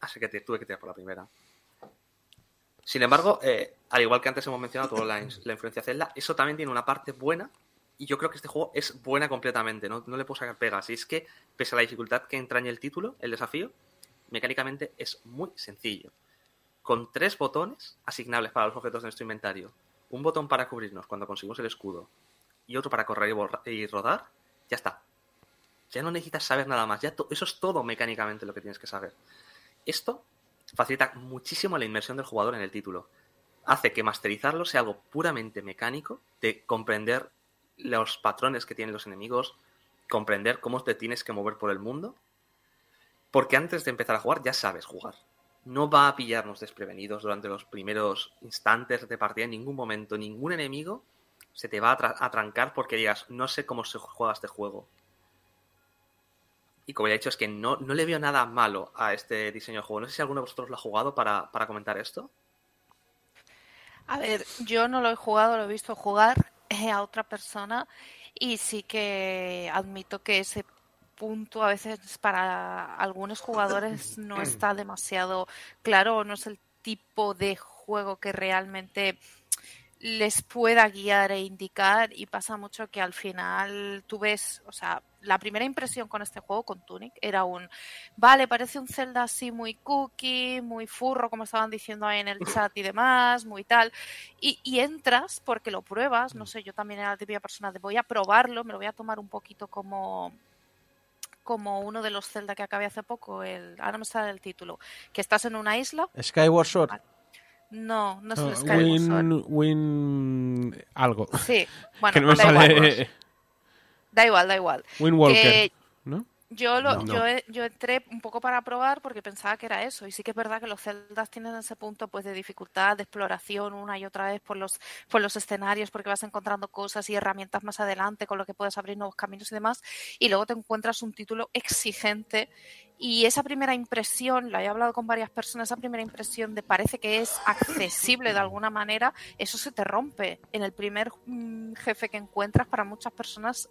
Así que te, tuve que tirar por la primera. Sin embargo, eh, al igual que antes hemos mencionado toda la, influencia Zelda, eso también tiene una parte buena. Y yo creo que este juego es buena completamente, no, no le puedo sacar pegas. Y es que, pese a la dificultad que entraña el título, el desafío, mecánicamente es muy sencillo. Con tres botones asignables para los objetos de nuestro inventario, un botón para cubrirnos cuando conseguimos el escudo, y otro para correr y, rodar, ya está. Ya no necesitas saber nada más. Ya eso es todo mecánicamente lo que tienes que saber. Esto facilita muchísimo la inmersión del jugador en el título. Hace que masterizarlo sea algo puramente mecánico, de comprender los patrones que tienen los enemigos, comprender cómo te tienes que mover por el mundo. Porque antes de empezar a jugar ya sabes jugar. No va a pillarnos desprevenidos durante los primeros instantes de partida en ningún momento. Ningún enemigo se te va a, trancar porque digas, no sé cómo se juega este juego. Y como ya he dicho, es que no, no le veo nada malo a este diseño de juego. No sé si alguno de vosotros lo ha jugado para, comentar esto. A ver, yo no lo he jugado, lo he visto jugar eh, a otra persona y sí que admito que ese punto a veces para algunos jugadores no está demasiado claro, no es el tipo de juego que realmente les pueda guiar e indicar y pasa mucho que al final tú ves, o sea, la primera impresión con este juego, con Tunic, era un, vale, parece un Zelda así muy cookie, muy furro, como estaban diciendo ahí en el chat y demás, muy tal, y, y entras porque lo pruebas, no sé, yo también era la típica persona de voy a probarlo, me lo voy a tomar un poquito como como uno de los Zelda que acabé hace poco, el, ahora me sale el título, que estás en una isla. Skyward Sword. No, no es ah, Skyward Win, algo. Sí, bueno, da, igual. da igual. Da igual, Win Walker. Yo, lo, Yo, yo, entré un poco para probar porque pensaba que era eso. Y sí que es verdad que los celdas tienen ese punto pues de dificultad, de exploración una y otra vez por los, por los escenarios, porque vas encontrando cosas y herramientas más adelante con lo que puedes abrir nuevos caminos y demás. Y luego te encuentras un título exigente. Y esa primera impresión, la he hablado con varias personas, esa primera impresión de parece que es accesible de alguna manera, eso se te rompe. En el primer mm, jefe que encuentras, para muchas personas,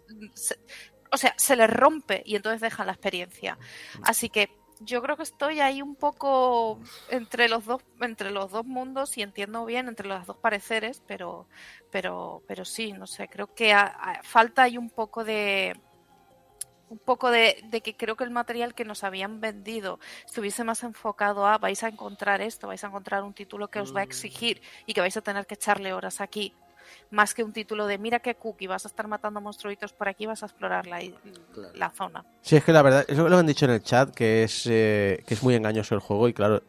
o sea, se les rompe y entonces dejan la experiencia. Así que yo creo que estoy ahí un poco entre los dos, entre los dos mundos y entiendo bien entre los dos pareceres, pero, pero, pero sí, no sé, creo que falta ahí un poco de un poco de, de, que creo que el material que nos habían vendido estuviese más enfocado a vais a encontrar esto, vais a encontrar un título que os va a mm. exigir y que vais a tener que echarle horas aquí más que un título de mira qué cookie, vas a estar matando monstruitos por aquí, vas a explorar la, la zona. Sí, es que la verdad, eso lo han dicho en el chat, que es, eh, que es muy engañoso el juego y claro,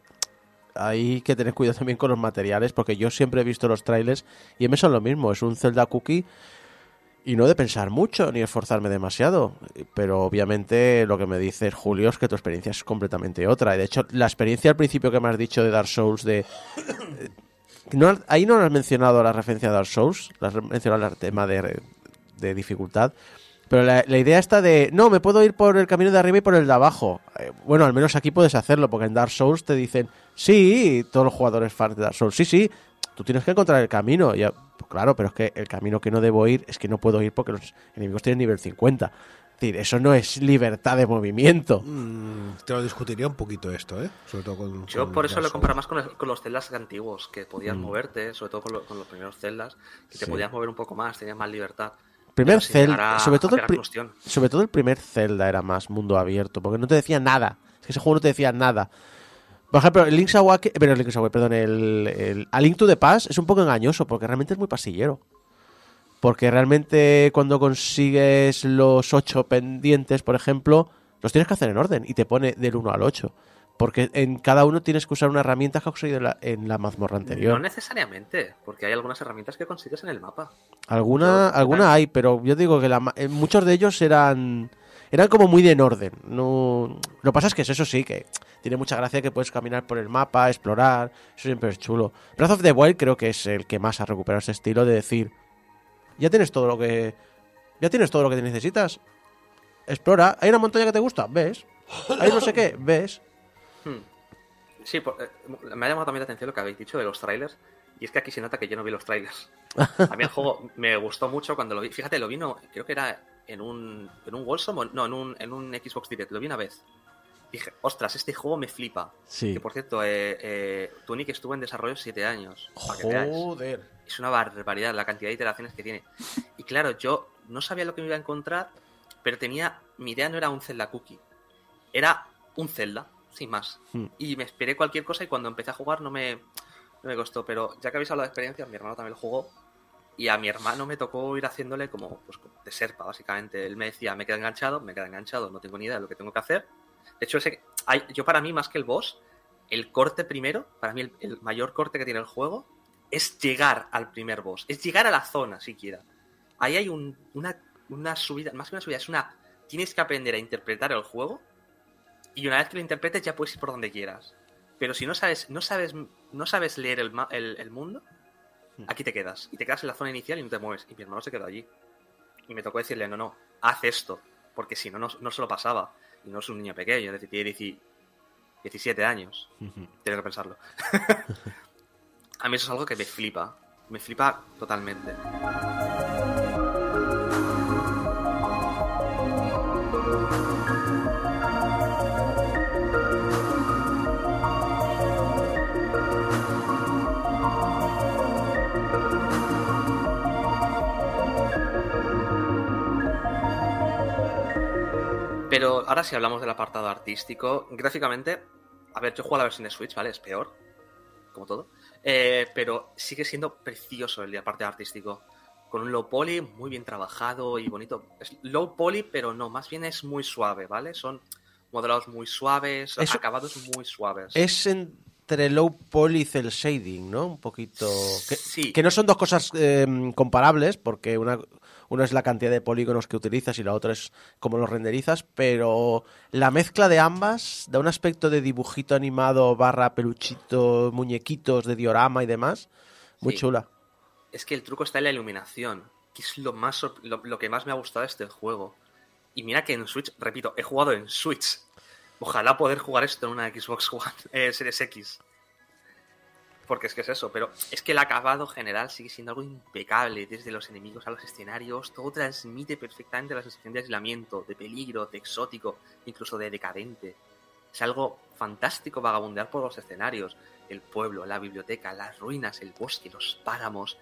hay que tener cuidado también con los materiales, porque yo siempre he visto los trailers y me son lo mismo. Es un Zelda Cookie y no de pensar mucho ni esforzarme demasiado. Pero obviamente lo que me dices, Julio, es que tu experiencia es completamente otra. Y de hecho, la experiencia al principio que me has dicho de Dark Souls, de. Ahí no has mencionado la referencia a Dark Souls, has mencionado el tema de, de dificultad. Pero la, la idea está de, no, me puedo ir por el camino de arriba y por el de abajo. Eh, bueno, al menos aquí puedes hacerlo, porque en Dark Souls te dicen, sí, todos los jugadores fans de Dark Souls, sí, sí, tú tienes que encontrar el camino. Ya, pues claro, pero es que el camino que no debo ir es que no puedo ir porque los enemigos tienen nivel 50. Es decir, eso no es libertad de movimiento. Mm, te lo discutiría un poquito esto, ¿eh? Sobre todo con. Yo con por eso lo comparo más con, el- con los celdas antiguos, que podías Mm. moverte, sobre todo con, lo- con los primeros celdas, que te podías mover un poco más, tenías más libertad. Primer Zelda, a- sobre todo, el pri- sobre todo el primer Zelda era más mundo abierto, porque no te decía nada. Es que ese juego no te decía nada. Por ejemplo, el Link's Awakening, pero el Link's Awakening, perdón, el, el A Link to the Past es un poco engañoso, porque realmente es muy pasillero. Porque realmente cuando consigues los ocho pendientes, por ejemplo, los tienes que hacer en orden y te pone del 1 al 8. Porque en cada uno tienes que usar una herramienta que has conseguido en la, en la mazmorra anterior. No necesariamente, porque hay algunas herramientas que consigues en el mapa. Alguna, alguna hay, pero yo digo que la eh, muchos de ellos eran eran como muy de en orden. No, lo que pasa es que es eso sí, que tiene mucha gracia que puedes caminar por el mapa, explorar, eso siempre es chulo. Breath of the Wild creo que es el que más ha recuperado ese estilo de decir, ya tienes todo lo que ya tienes todo lo que necesitas. Explora, hay una montaña que te gusta, ves. Hay no sé qué, ves. Hmm. Sí, por- eh, me ha llamado también la atención lo que habéis dicho de los trailers. Y es que aquí se nota que yo no vi los trailers. A mí el juego me gustó mucho cuando lo vi. Fíjate, lo vi, no, creo que era en un, en un Wholesome, o- no, en un, en un Xbox Direct. Lo vi una vez. Dije, ostras, este juego me flipa. Sí. Que por cierto, eh, eh, Tunic estuvo en desarrollo 7 años. Joder. Es una barbaridad la cantidad de iteraciones que tiene. Y claro, yo no sabía lo que me iba a encontrar, pero tenía. Mi idea no era un Zelda Cookie. Era un Zelda, sin más. Hmm. Y me esperé cualquier cosa y cuando empecé a jugar no me, no me costó. Pero ya que habéis hablado de experiencias, mi hermano también lo jugó. Y a mi hermano me tocó ir haciéndole como pues, de serpa, básicamente. Él me decía, me queda enganchado, me queda enganchado, no tengo ni idea de lo que tengo que hacer. De hecho, ese, hay, yo para mí, más que el boss, el corte primero, para mí el, el mayor corte que tiene el juego, es llegar al primer boss, es llegar a la zona siquiera. Ahí hay un- una, una subida, más que una subida, es una... Tienes que aprender a interpretar el juego y una vez que lo interpretes ya puedes ir por donde quieras. Pero si no sabes, no sabes, no sabes leer el, el- el mundo, aquí te quedas. Y te quedas en la zona inicial y no te mueves. Y mi hermano se quedó allí. Y me tocó decirle, no, no, haz esto. Porque si no, no, no se lo pasaba. Y no es un niño pequeño, es decir, tiene 10 17 años. Tengo que pensarlo. A mí eso es algo que me flipa. Me flipa totalmente. Pero ahora si hablamos del apartado artístico, gráficamente, a ver, yo juego a la versión de Switch, ¿vale? Es peor, como todo. Eh, pero sigue siendo precioso el parte artístico. Con un low poly muy bien trabajado y bonito. Es low poly, pero no, más bien es muy suave, ¿vale? Son modelados muy suaves, acabados muy suaves. Es entre low poly y cel shading, ¿no? Un poquito. Que, Sí. que no son dos cosas eh, comparables, porque una, una es la cantidad de polígonos que utilizas y la otra es cómo los renderizas, pero la mezcla de ambas da un aspecto de dibujito animado barra peluchito, muñequitos de diorama y demás. Muy Sí. chula. Es que el truco está en la iluminación, que es lo, más, lo que más me ha gustado de este juego. Y mira que en Switch, repito, he jugado en Switch. Ojalá poder jugar esto en una Xbox One eh, Series X. Porque es que es eso, pero es que el acabado general sigue siendo algo impecable, desde los enemigos a los escenarios, todo transmite perfectamente la sensación de aislamiento, de peligro, de exótico, incluso de decadente. Es algo fantástico vagabundear por los escenarios, el pueblo, la biblioteca, las ruinas, el bosque, los páramos,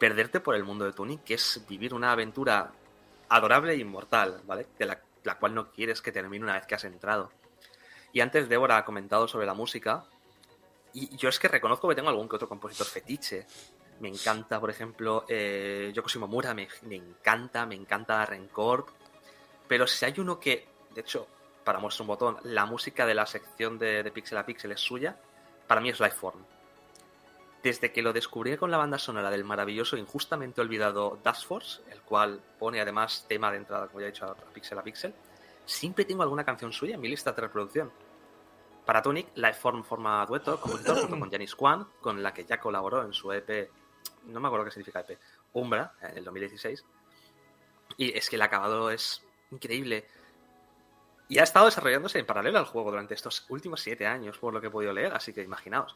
perderte por el mundo de Tunic, que es vivir una aventura adorable e inmortal, ¿vale? De la, la cual no quieres que termine una vez que has entrado. Y antes Débora ha comentado sobre la música, y yo es que reconozco que tengo algún que otro compositor fetiche. Me encanta, por ejemplo, eh, Yoko Shimomura, me, me encanta, me encanta Rencor. Pero si hay uno que, de hecho, para mostrar un botón, la música de la sección de, de Pixel a Pixel es suya, para mí es Lifeform. Desde que lo descubrí con la banda sonora del maravilloso e injustamente olvidado Dust Force, el cual pone además tema de entrada, como ya he dicho, a pixel a pixel, siempre tengo alguna canción suya en mi lista de reproducción. Para Tonic, Lifeform forma dueto junto con Janice Kwan, con la que ya colaboró en su EP, no me acuerdo qué significa EP, Umbra, en el 2016. Y es que el acabado es increíble. Y ha estado desarrollándose en paralelo al juego durante estos últimos siete años, por lo que he podido leer, así que imaginaos.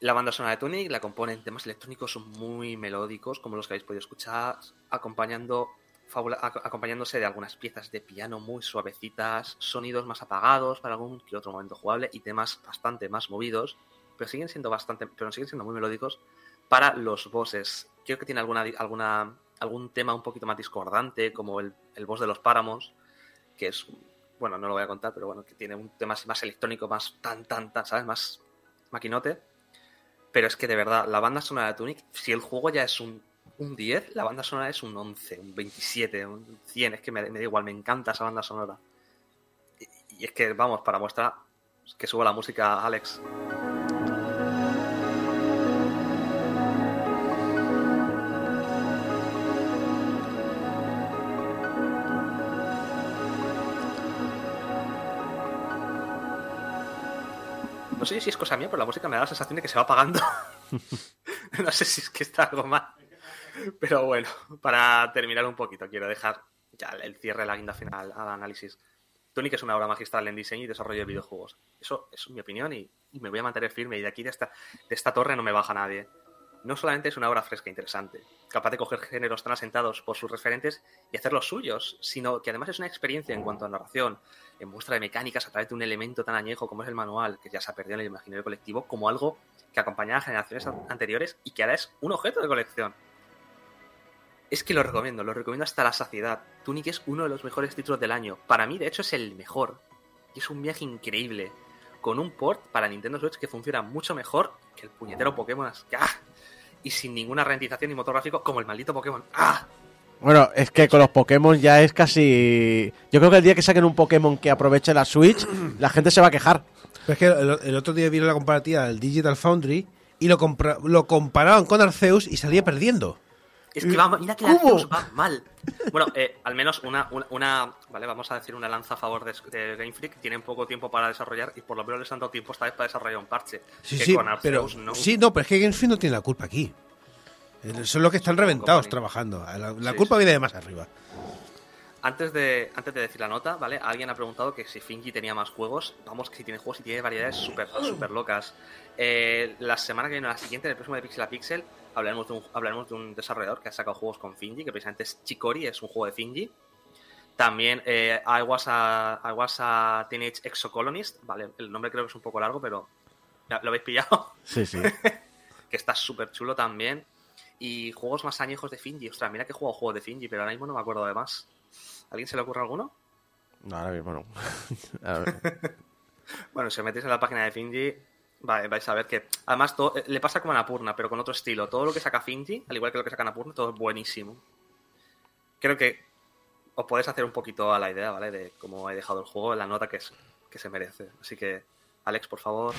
La banda sonora de Tonic la componen temas electrónicos muy melódicos, como los que habéis podido escuchar, acompañando, acompañándose de algunas piezas de piano muy suavecitas, sonidos más apagados para algún que otro momento jugable y temas bastante más movidos, pero siguen siendo bastante, pero siguen siendo muy melódicos para los bosses. Creo que tiene alguna, alguna, algún tema un poquito más discordante, como el, el boss de los páramos, que es, bueno, no lo voy a contar, pero bueno, que tiene un tema más electrónico, más tan, tan, tan, ¿sabes? Más maquinote. Pero es que de verdad, la banda sonora de Tunic, si el juego ya es un, un 10, la banda sonora es un 11, un 27, un 100, es que me, me da igual, me encanta esa banda sonora. Y, y es que, vamos, para muestra que suba la música, Alex. No sé si es cosa mía, pero la música me da la sensación de que se va apagando. no sé si es que está algo mal. Pero bueno, para terminar un poquito, quiero dejar ya el cierre, la guinda final al análisis. Tunic es una obra magistral en diseño y desarrollo de videojuegos. Eso es mi opinión y, me voy a mantener firme. Y de aquí, de esta, de esta torre, no me baja nadie. No solamente es una obra fresca e interesante, capaz de coger géneros tan asentados por sus referentes y hacerlos suyos, sino que además es una experiencia en cuanto a narración, en muestra de mecánicas a través de un elemento tan añejo como es el manual, que ya se ha perdido en el imaginario colectivo, como algo que acompañaba a generaciones an- anteriores y que ahora es un objeto de colección. Es que lo recomiendo, lo recomiendo hasta la saciedad. Tunic es uno de los mejores títulos del año. Para mí, de hecho, es el mejor. Y es un viaje increíble. Con un port para Nintendo Switch que funciona mucho mejor que el puñetero Pokémon. ¡Ah! Y sin ninguna ralentización ni motor gráfico como el maldito Pokémon. ¡Ah! Bueno, es que con los Pokémon ya es casi. Yo creo que el día que saquen un Pokémon que aproveche la Switch, la gente se va a quejar. Pero es que el, el otro día vieron la comparativa del Digital Foundry y lo, compra- lo comparaban con Arceus y salía perdiendo. Es que va, mira que. Arceus va mal. Bueno, eh, al menos una, una, una- Vale, vamos a decir una lanza a favor de, de Game Freak. Tienen poco tiempo para desarrollar y por lo menos les han dado tiempo esta vez para desarrollar un parche. Sí, que sí, con pero, no. sí, no, pero es que Game Freak no tiene la culpa aquí. Eh, Son los que están reventados trabajando. La, la Sí, culpa sí. viene de más arriba. Antes de, antes de decir la nota, ¿vale? Alguien ha preguntado que si Finji tenía más juegos. Vamos, que si tiene juegos y tiene variedades súper super locas. Eh, la semana que viene, la siguiente, en el próximo de Pixel a Pixel, hablaremos de, un, hablaremos de un desarrollador que ha sacado juegos con Finji, que precisamente es Chikori, es un juego de Finji. También eh, I, was a, I was a Teenage Exocolonist, ¿vale? El nombre creo que es un poco largo, pero ¿lo habéis pillado? Sí, sí. que está súper chulo también. Y juegos más añejos de Finji. Ostras, mira que he jugado juegos de Finji, pero ahora mismo no me acuerdo de más. ¿Alguien se le ocurre alguno? No, ahora mismo no. A ver. Bueno, si os metéis en la página de Finji, va- vais a ver que. Además, todo, eh, le pasa como a Napurna, pero con otro estilo. Todo lo que saca Finji, al igual que lo que saca Napurna, todo es buenísimo. Creo que os podéis hacer un poquito a la idea, ¿vale? De cómo he dejado el juego, la nota que, es, que se merece. Así que, Alex, por favor.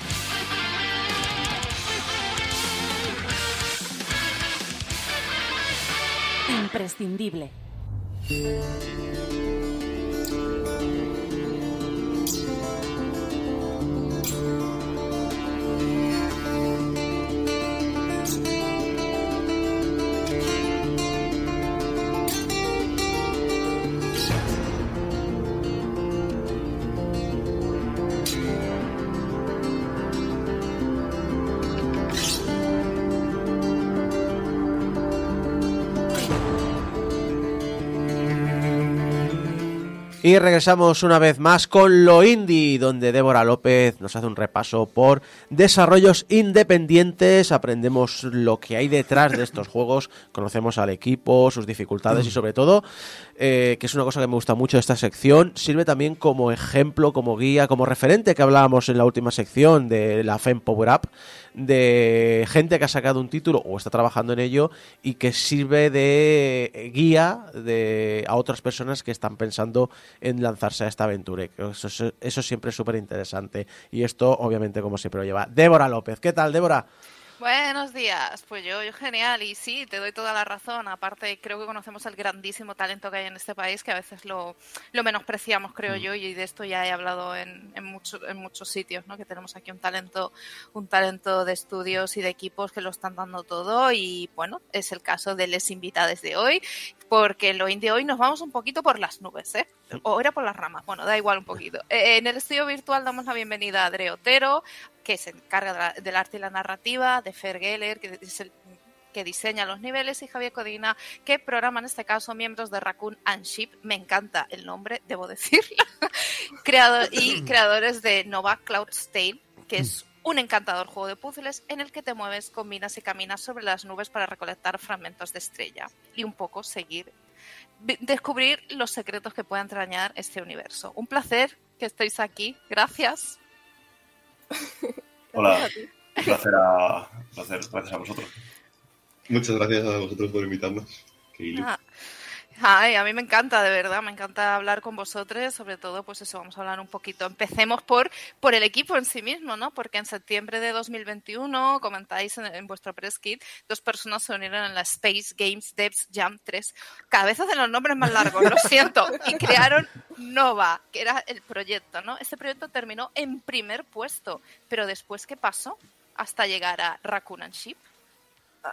Imprescindible. Y regresamos una vez más con lo indie, donde Débora López nos hace un repaso por desarrollos independientes, aprendemos lo que hay detrás de estos juegos, conocemos al equipo, sus dificultades y sobre todo, eh, que es una cosa que me gusta mucho de esta sección, sirve también como ejemplo, como guía, como referente que hablábamos en la última sección de la FEM Power Up, de gente que ha sacado un título o está trabajando en ello y que sirve de guía de, a otras personas que están pensando en lanzarse a esta aventura. Eso, eso siempre es súper interesante. Y esto, obviamente, como siempre lo lleva Débora López. ¿Qué tal, Débora? Buenos días, pues yo, yo genial y sí, te doy toda la razón. Aparte, creo que conocemos el grandísimo talento que hay en este país, que a veces lo, lo menospreciamos, creo yo, y de esto ya he hablado en, en, mucho- en muchos sitios, ¿no? Que tenemos aquí un talento, un talento de estudios y de equipos que lo están dando todo y bueno, es el caso de les invitados de hoy, porque en lo indie hoy nos vamos un poquito por las nubes, ¿eh? O era por las ramas, bueno, da igual un poquito. Eh, en el estudio virtual damos la bienvenida a André Otero, que se encarga de la- del arte y la narrativa, de Fer Geller, que es el que diseña los niveles, y Javier Codina, que programa en este caso miembros de Raccoon and Ship. Me encanta el nombre, debo decirlo. Creado, y creadores de Nova Cloud's Tale, que es un encantador juego de puzzles en el que te mueves, combinas y caminas sobre las nubes para recolectar fragmentos de estrella y un poco seguir descubrir los secretos que puede entrañar este universo. Un placer que estéis aquí. Gracias. Hola, un placer a, un placer, gracias a vosotros. Muchas gracias a vosotros por invitarnos. Qué Ah, Ay, a mí me encanta, de verdad, me encanta hablar con vosotros, sobre todo, pues eso, vamos a hablar un poquito. Empecemos por, por el equipo en sí mismo, ¿no? Porque en septiembre de 2021, comentáis en, vuestro press kit, dos personas se unieron en la Space Games Devs Jam 3. Cada vez hacen los nombres más largos, lo siento. Y crearon Nova, que era el proyecto, ¿no? Este proyecto terminó en primer puesto, pero después, ¿qué pasó? Hasta llegar a Raccoon and Ship.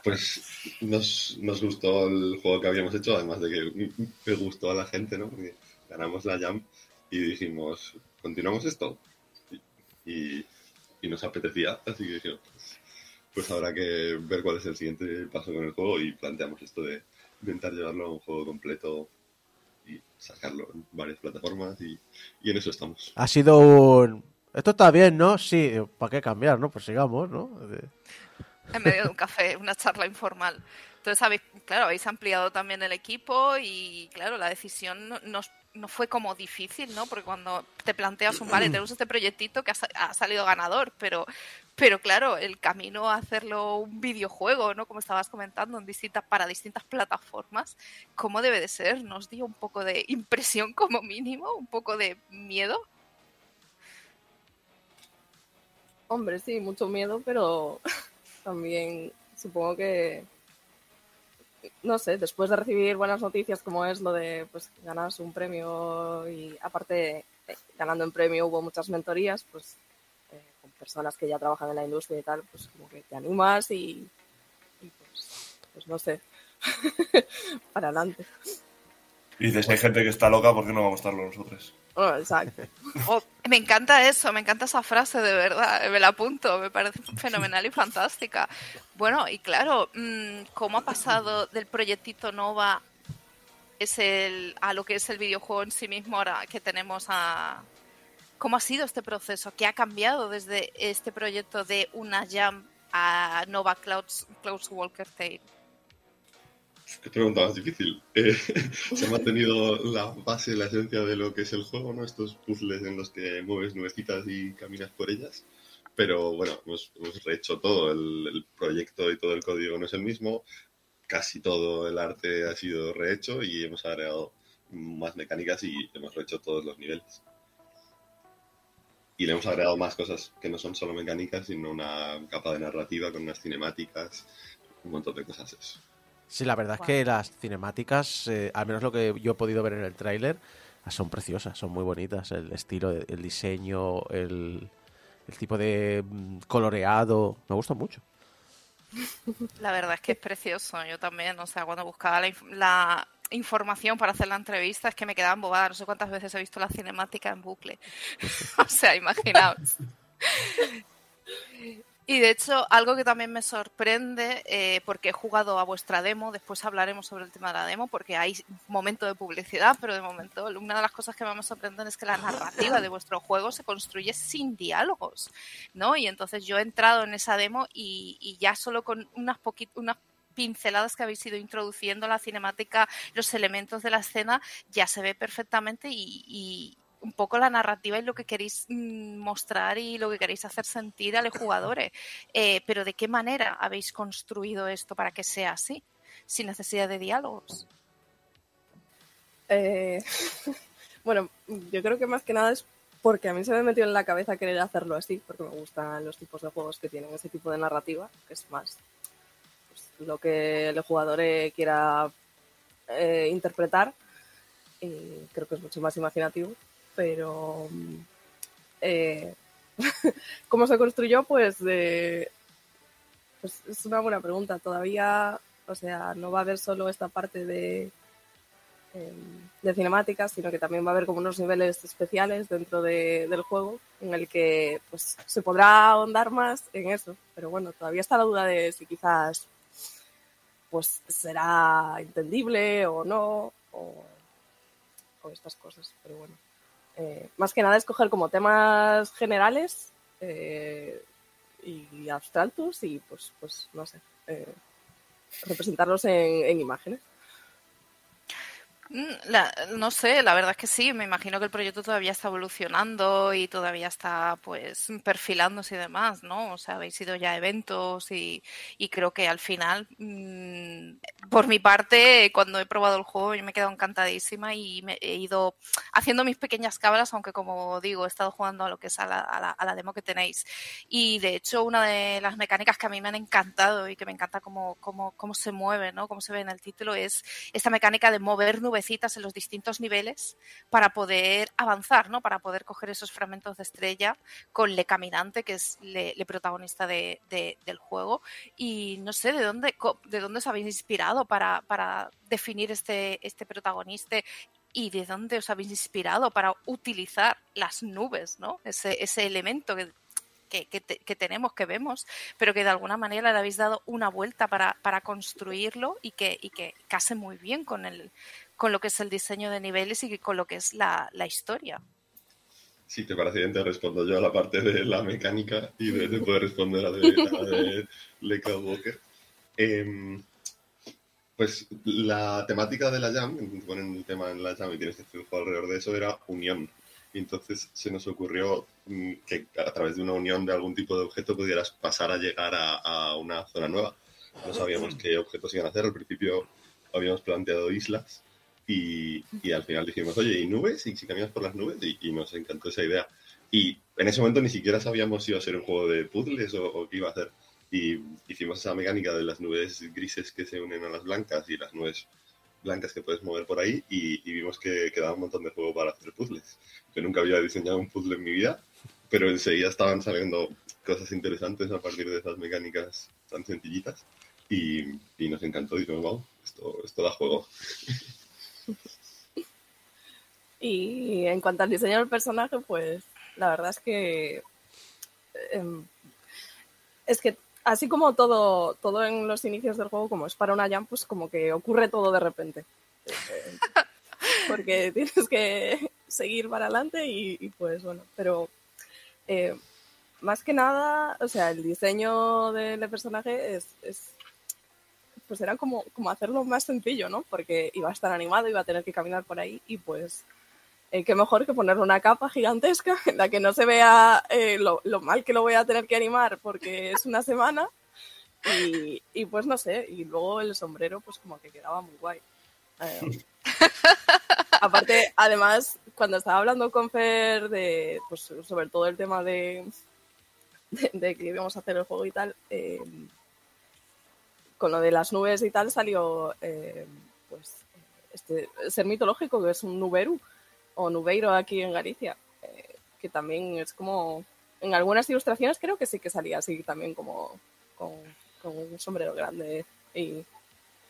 Pues nos, nos gustó el juego que habíamos hecho, además de que me gustó a la gente, ¿no? Porque ganamos la Jam y dijimos, ¿continuamos esto? Y, nos apetecía, así que dijimos, pues, pues habrá que ver cuál es el siguiente paso con el juego y planteamos esto de intentar llevarlo a un juego completo y sacarlo en varias plataformas y, y en eso estamos. Ha sido un... Esto está bien, ¿no? Sí, ¿para qué cambiar, no? Pues sigamos, ¿no? En medio de un café, una charla informal. Entonces, habéis, claro, habéis ampliado también el equipo y, claro, la decisión no, fue como difícil, ¿no? Porque cuando te planteas un, vale, tenemos este proyectito que ha, ha salido ganador, pero, pero claro, el camino a hacerlo un videojuego, ¿no? Como estabas comentando, en distintas, para distintas plataformas, ¿cómo debe de ser? ¿Nos dio un poco de impresión como mínimo? ¿Un poco de miedo? Hombre, sí, mucho miedo, pero también supongo que, no sé, después de recibir buenas noticias como es lo de pues ganas un premio y aparte eh, ganando un premio hubo muchas mentorías, pues eh, con personas que ya trabajan en la industria y tal, pues como que te animas y, y, pues, pues no sé, para adelante. Y dices, hay gente que está loca, ¿por qué no vamos a estarlo nosotros? Bueno, exacto. Oh, me encanta eso, me encanta esa frase, de verdad, me la apunto, me parece fenomenal y fantástica. Bueno, y claro, mm, ¿cómo ha pasado del proyectito Nova es el, a lo que es el videojuego en sí mismo ahora que tenemos a... ¿Cómo ha sido este proceso? ¿Qué ha cambiado desde este proyecto de una Jam a Nova Clouds, Clouds Walker Tale? Qué pregunta más difícil. Eh, se ha mantenido la base, la esencia de lo que es el juego, ¿no? Estos puzzles en los que mueves nubecitas y caminas por ellas. Pero bueno, hemos, rehecho todo. El proyecto y todo el código no es el mismo. Casi todo el arte ha sido rehecho y hemos agregado más mecánicas y hemos rehecho todos los niveles. Y le hemos agregado más cosas que no son solo mecánicas, sino una capa de narrativa con unas cinemáticas, un montón de cosas. Eso. Sí, la verdad es que las cinemáticas, eh, al menos lo que yo he podido ver en el tráiler, son preciosas, son muy bonitas. El estilo, el diseño, el, el tipo de mm, coloreado, me gusta mucho. La verdad es que es precioso. Yo también, o sea, cuando buscaba la, la información para hacer la entrevista es que me quedaba embobada. No sé cuántas veces he visto la cinemática en bucle. o sea, imaginaos. Y de hecho, algo que también me sorprende, eh, porque he jugado a vuestra demo, después hablaremos sobre el tema de la demo, porque hay momento de publicidad, pero de momento una de las cosas que más me sorprenden es que la narrativa de vuestro juego se construye sin diálogos, ¿no? Y entonces yo he entrado en esa demo y, y ya solo con unas poquitas unas pinceladas que habéis ido introduciendo la cinemática, los elementos de la escena, ya se ve perfectamente y, y- un poco la narrativa y lo que queréis mm, mostrar y lo que queréis hacer sentir a los jugadores. Eh, pero ¿de qué manera habéis construido esto para que sea así, sin necesidad de diálogos? Eh, bueno, yo creo que más que nada es porque a mí se me metió en la cabeza querer hacerlo así, porque me gustan los tipos de juegos que tienen ese tipo de narrativa, que es más pues, lo que el jugador eh, quiera eh, interpretar. Y creo que es mucho más imaginativo, pero mm, eh, ¿cómo se construyó? Pues, eh, pues es una buena pregunta. Todavía, o sea, no va a haber solo esta parte de, em, de cinemáticas, sino que también va a haber como unos niveles especiales dentro de- del juego en el que pues, se podrá ahondar más en eso. Pero bueno, todavía está la duda de si quizás pues será entendible o no, o estas cosas. Pero bueno, eh, más que nada escoger como temas generales eh, y abstractos y pues, pues no sé, eh, representarlos en, en imágenes. Mm, la- no sé, la verdad es que sí, me imagino que el proyecto todavía está evolucionando y todavía está pues perfilándose y demás, ¿no? O sea, habéis ido ya a eventos y, y creo que al final, mm, por mi parte, cuando he probado el juego yo me he quedado encantadísima y me he ido haciendo mis pequeñas cabras, aunque como digo, he estado jugando a lo que es a la, a la- a la demo que tenéis. Y de hecho, una de las mecánicas que a mí me han encantado y que me encanta cómo, cómo, cómo se mueve, ¿no? Cómo se ve en el título es esta mecánica de mover nubecitas en los distintos niveles para poder avanzar, ¿no? Para poder coger esos fragmentos de estrella con Le Caminante, que es le, le protagonista de- de- del juego. Y no sé de dónde, de dónde os habéis inspirado para, para definir este, este protagonista y de dónde os habéis inspirado para utilizar las nubes, ¿no? Ese, ese elemento que, que, que te- que tenemos, que vemos, pero que de alguna manera le habéis dado una vuelta para, para construirlo y que, y que case muy bien con, el, con lo que es el diseño de niveles y con lo que es la, la historia. Si te parece bien, te respondo yo a la parte de la mecánica y de, de poder responder a, de, a de Leka Walker. Em, pues la temática de la Jam, ponen el tema en la Jam y tienes que hacer un juego alrededor de eso, era unión. Y entonces se nos ocurrió mm, que a través de una unión de algún tipo de objeto pudieras pasar a llegar a, a una zona nueva. No sabíamos qué objetos iban a hacer. Al principio habíamos planteado islas y, y al final dijimos, oye, ¿y nubes? ¿Y si caminas por las nubes? Y, y nos encantó esa idea. Y en ese momento ni siquiera sabíamos si iba a ser un juego de puzzles o, o qué iba a hacer. Y hicimos esa mecánica de las nubes grises que se unen a las blancas y las nubes blancas que puedes mover por ahí y, y vimos que quedaba un montón de juego para hacer puzzles. Yo nunca había diseñado un puzzle en mi vida, pero enseguida estaban saliendo cosas interesantes a partir de esas mecánicas tan sencillitas y, y nos encantó. Dijimos, wow, esto, esto da juego. Y en cuanto al diseño del personaje, pues la verdad es que em, es que así como todo, todo en los inicios del juego, como es para una jam, pues como que ocurre todo de repente. Porque tienes que seguir para adelante y, y, pues bueno, pero eh, más que nada, o sea, el diseño del personaje es, es pues era como, como hacerlo más sencillo, ¿no? Porque iba a estar animado, iba a tener que caminar por ahí y pues eh, qué mejor que ponerle una capa gigantesca en la que no se vea eh, lo, lo, mal que lo voy a tener que animar porque es una semana y, y, pues no sé, y luego el sombrero pues como que quedaba muy guay. Eh, aparte, además, cuando estaba hablando con Fer de, pues sobre todo el tema de, de, de que íbamos a hacer el juego y tal, eh, con lo de las nubes y tal salió eh, pues este ser mitológico que es un nuberu o nubeiro aquí en Galicia eh, que también es como en algunas ilustraciones creo que sí que salía así también como con, con un sombrero grande y,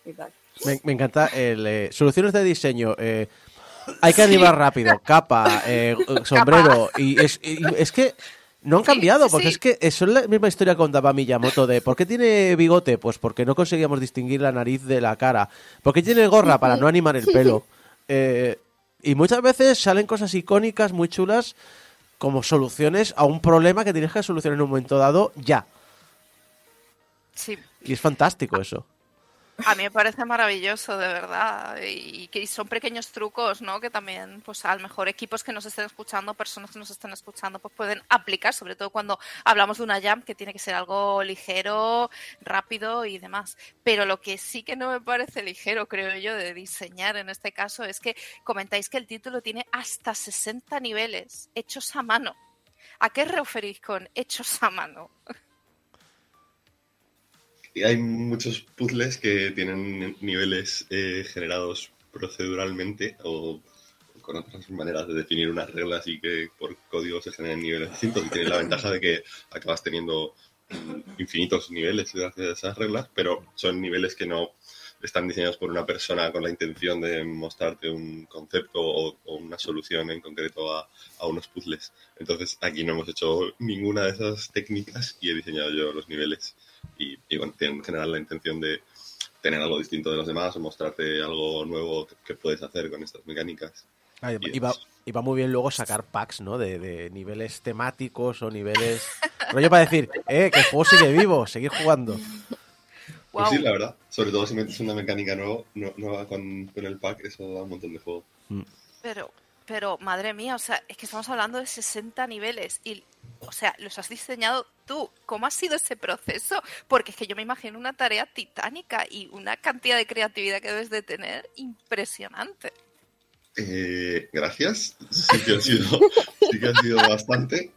y tal me, me, encanta el eh, soluciones de diseño hay que animar rápido capa sombrero capa. y es, y es que no han cambiado, sí, porque sí. es que eso es la misma historia que contaba Miyamoto de ¿por qué tiene bigote? Pues porque no conseguíamos distinguir la nariz de la cara. ¿Por qué tiene gorra? Para no animar el pelo. Eh, y muchas veces salen cosas icónicas muy chulas como soluciones a un problema que tienes que solucionar en un momento dado ya. Sí. Y es fantástico eso. A mí me parece maravilloso, de verdad. Y que son pequeños trucos, ¿no? Que también, pues a lo mejor equipos que nos estén escuchando, personas que nos estén escuchando, pues pueden aplicar, sobre todo cuando hablamos de una jam que tiene que ser algo ligero, rápido y demás. Pero lo que sí que no me parece ligero, creo yo, de diseñar en este caso, es que comentáis que el título tiene hasta 60 niveles hechos a mano. ¿A qué referís con hechos a mano? Y hay muchos puzzles que tienen niveles eh, generados proceduralmente o con otras maneras de definir unas reglas y que por código se generen niveles distintos. Y tiene la ventaja de que acabas teniendo mm, infinitos niveles gracias a esas reglas, pero son niveles que no están diseñados por una persona con la intención de mostrarte un concepto o, o una solución en concreto a, a, unos puzzles. Entonces aquí no hemos hecho ninguna de esas técnicas y he diseñado yo los niveles. Y, y bueno, tienen en general la intención de tener algo distinto de los demás o mostrarte algo nuevo que, que puedes hacer con estas mecánicas. Ah, y, y, va, y, va, muy bien luego sacar packs, ¿no? De, de niveles temáticos o niveles... Rollo para decir, eh, que el juego sigue vivo, seguir jugando. Pues wow. sí, la verdad. Sobre todo si metes una mecánica nueva, nueva con, con, el pack, eso da un montón de juego. Mm. Pero, pero, madre mía, o sea, es que estamos hablando de 60 niveles y, o sea, los has diseñado tú. ¿Cómo ha sido ese proceso? Porque es que yo me imagino una tarea titánica y una cantidad de creatividad que debes de tener impresionante. Eh, gracias. Sí que ha sido, sí que ha sido bastante.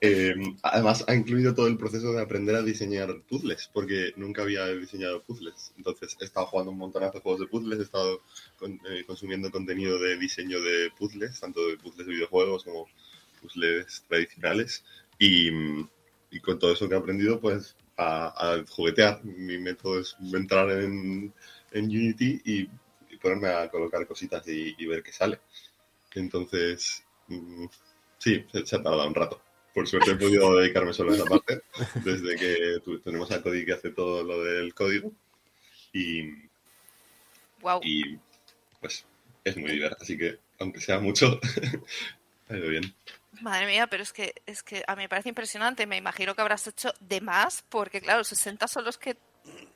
Eh, además, ha incluido todo el proceso de aprender a diseñar puzzles, porque nunca había diseñado puzzles. Entonces, he estado jugando un montón de juegos de puzzles, he estado con, eh, consumiendo contenido de diseño de puzzles, tanto de puzzles de videojuegos como puzzles tradicionales. Y, y con todo eso que he aprendido, pues a, a, juguetear. Mi método es entrar en, en Unity y, y, ponerme a colocar cositas y, y ver qué sale. Entonces, mm, sí, se, se ha tardado un rato por suerte he podido dedicarme solo a esa parte, desde que tenemos a Cody que hace todo lo del código. Y, wow. y pues es muy divertido, así que aunque sea mucho, ha ido bien. Madre mía, pero es que, es que a mí me parece impresionante. Me imagino que habrás hecho de más, porque claro, 60 son los que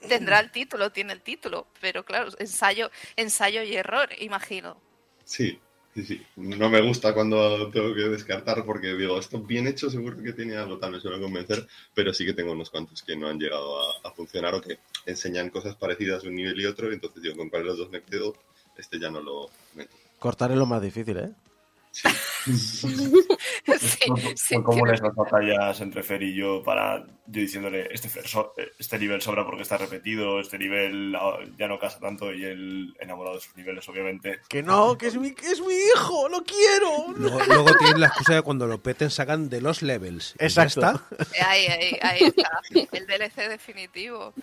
tendrá el título, tiene el título, pero claro, ensayo, ensayo y error, imagino. Sí, Sí, sí. No me gusta cuando tengo que descartar porque digo, esto bien hecho seguro que tiene algo, tal me suele convencer, pero sí que tengo unos cuantos que no han llegado a, funcionar o que enseñan cosas parecidas un nivel y otro, y entonces digo, con cuál de los dos me quedo, este ya no lo meto. Cortar es lo más difícil, ¿eh? Sí. sí, fue, sí, fue como esas batallas entre Fer y yo para yo diciéndole este, Fer, so, este nivel sobra porque está repetido, este nivel ya no casa tanto y él enamorado de sus niveles, obviamente. Que no, que es mi, que es mi hijo, lo quiero. Luego, luego tienen la excusa de cuando lo peten sacan de los levels. Exacto. Ahí, ahí, ahí está. El DLC definitivo.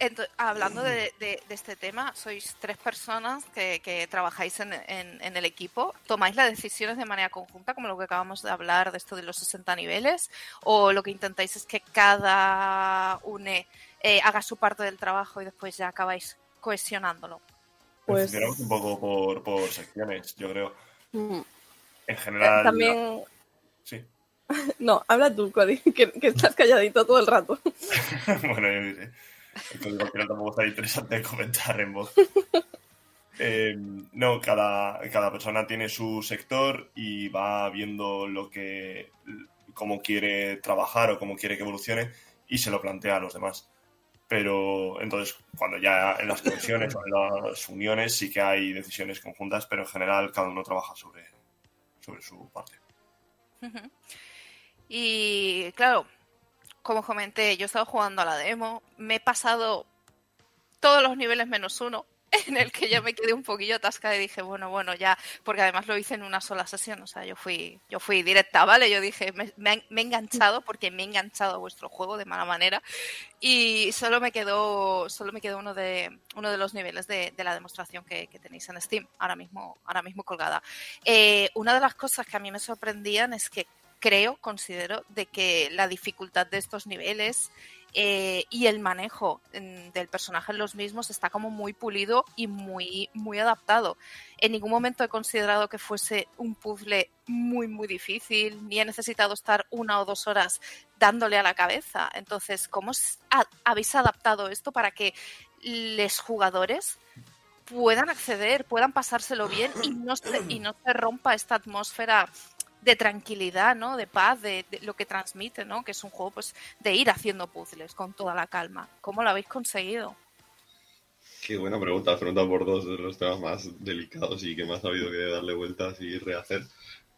Entonces, hablando de, de, de, este tema, sois tres personas que, que trabajáis en, en, en, el equipo. ¿Tomáis las decisiones de manera conjunta, como lo que acabamos de hablar de esto de los 60 niveles? ¿O lo que intentáis es que cada une eh, haga su parte del trabajo y después ya acabáis cohesionándolo? Pues un poco por, por secciones, yo creo. Mm. En general. También. La... Sí. No, habla tú, Cody, que, que estás calladito todo el rato. bueno, yo sé. El código final tampoco está interesante comentar en voz. Eh, no, cada, cada persona tiene su sector y va viendo lo que cómo quiere trabajar o cómo quiere que evolucione y se lo plantea a los demás. Pero entonces, cuando ya en las conexiones o en las uniones sí que hay decisiones conjuntas, pero en general cada uno trabaja sobre, sobre su parte. Y claro, como comenté, yo he estado jugando a la demo, me he pasado todos los niveles menos uno, en el que ya me quedé un poquillo atascada y dije, bueno, bueno, ya, porque además lo hice en una sola sesión, o sea, yo fui, yo fui directa, ¿vale? Yo dije, me, me, me he enganchado porque me he enganchado a vuestro juego de mala manera y solo me quedó, solo me quedó uno de, uno de los niveles de, de la demostración que, que, tenéis en Steam, ahora mismo, ahora mismo colgada. Eh, una de las cosas que a mí me sorprendían es que creo, considero, de que la dificultad de estos niveles eh, y el manejo mm, del personaje en los mismos está como muy pulido y muy, muy adaptado. En ningún momento he considerado que fuese un puzzle muy, muy difícil, ni he necesitado estar una o dos horas dándole a la cabeza. Entonces, ¿cómo habéis adaptado esto para que los jugadores puedan acceder, puedan pasárselo bien y no se rompa esta atmósfera de tranquilidad, ¿no? De paz, de, lo que transmite, ¿no? Que es un juego, pues, de ir haciendo puzzles con toda la calma. ¿Cómo lo habéis conseguido? Qué buena pregunta. Has preguntado por dos de los temas más delicados y que más ha habido que darle vueltas y rehacer.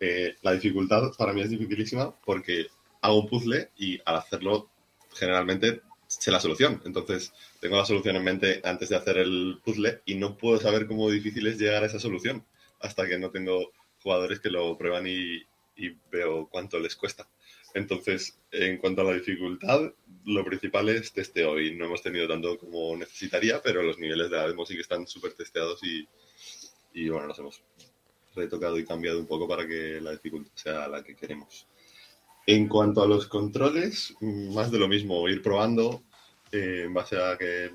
Eh, la dificultad para mí es dificilísima porque hago un puzzle y al hacerlo generalmente sé la solución. Entonces tengo la solución en mente antes de hacer el puzzle y no puedo saber cómo difícil es llegar a esa solución hasta que no tengo jugadores que lo prueban y, y veo cuánto les cuesta. Entonces, en cuanto a la dificultad, lo principal es testeo y no hemos tenido tanto como necesitaría, pero los niveles de la demo sí que están súper testeados y, y bueno, los hemos retocado y cambiado un poco para que la dificultad sea la que queremos. En cuanto a los controles, más de lo mismo, ir probando eh, en base a que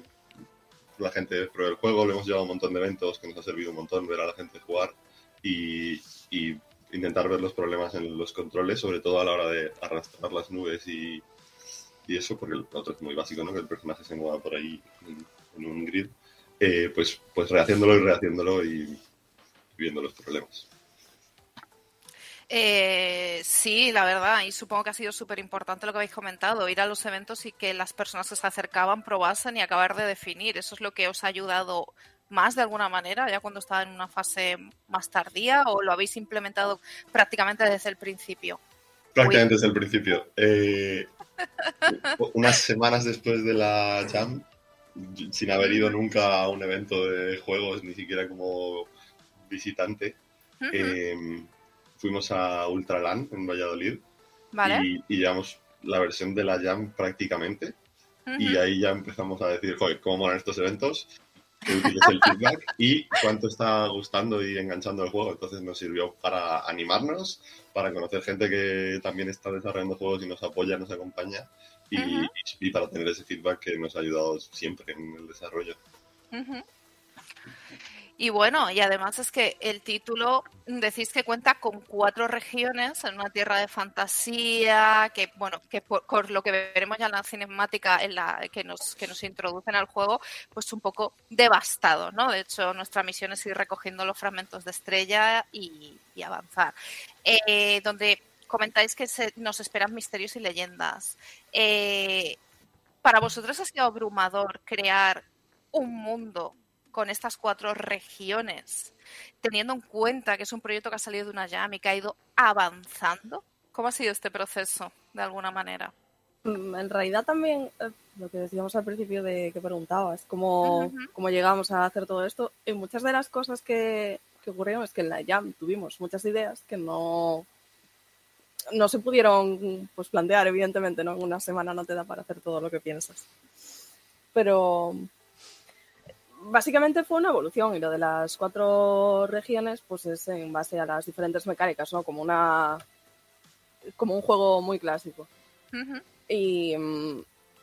la gente pruebe el juego, le hemos llevado un montón de eventos que nos ha servido un montón ver a la gente jugar y, y intentar ver los problemas en los controles, sobre todo a la hora de arrastrar las nubes y, y eso, porque el otro es muy básico, ¿no? Que el personaje se mueva por ahí en, un grid. Eh, pues, pues rehaciéndolo y rehaciéndolo y viendo los problemas. Eh, sí, la verdad, y supongo que ha sido súper importante lo que habéis comentado, ir a los eventos y que las personas que se acercaban probasen y acabar de definir. Eso es lo que os ha ayudado más de alguna manera, ya cuando estaba en una fase más tardía, o lo habéis implementado prácticamente desde el principio. Prácticamente desde el principio. Eh, unas semanas después de la Jam, sin haber ido nunca a un evento de juegos, ni siquiera como visitante, eh, fuimos a Ultraland en Valladolid ¿Vale? y, y llevamos la versión de la Jam prácticamente. Y ahí ya empezamos a decir, joder, ¿cómo molan estos eventos? Qué útil es el feedback y cuánto está gustando y enganchando el juego. Entonces nos sirvió para animarnos, para conocer gente que también está desarrollando juegos y nos apoya, nos acompaña y, para tener ese feedback que nos ha ayudado siempre en el desarrollo. Y bueno, y además es que el título decís que cuenta con cuatro regiones en una tierra de fantasía, que bueno, que por, lo que veremos ya en la cinemática en la que nos, que nos introducen al juego, pues un poco devastado, ¿no? De hecho, nuestra misión es ir recogiendo los fragmentos de estrella y, y avanzar. Eh, donde comentáis que se- nos esperan misterios y leyendas. Eh, ¿Para vosotros ha sido abrumador crear un mundo con estas cuatro regiones, teniendo en cuenta que es un proyecto que ha salido de una jam y que ha ido avanzando? ¿Cómo ha sido este proceso, de alguna manera? Mm, En realidad también eh, lo que decíamos al principio de que preguntabas, cómo, cómo llegamos a hacer todo esto, y muchas de las cosas que, que ocurrieron es que en la Jam tuvimos muchas ideas que no, no se pudieron pues, plantear, evidentemente, ¿no? En una semana no te da para hacer todo lo que piensas. Pero básicamente fue una evolución y lo de las cuatro regiones pues es en base a las diferentes mecánicas, ¿no? Como una como un juego muy clásico. Y,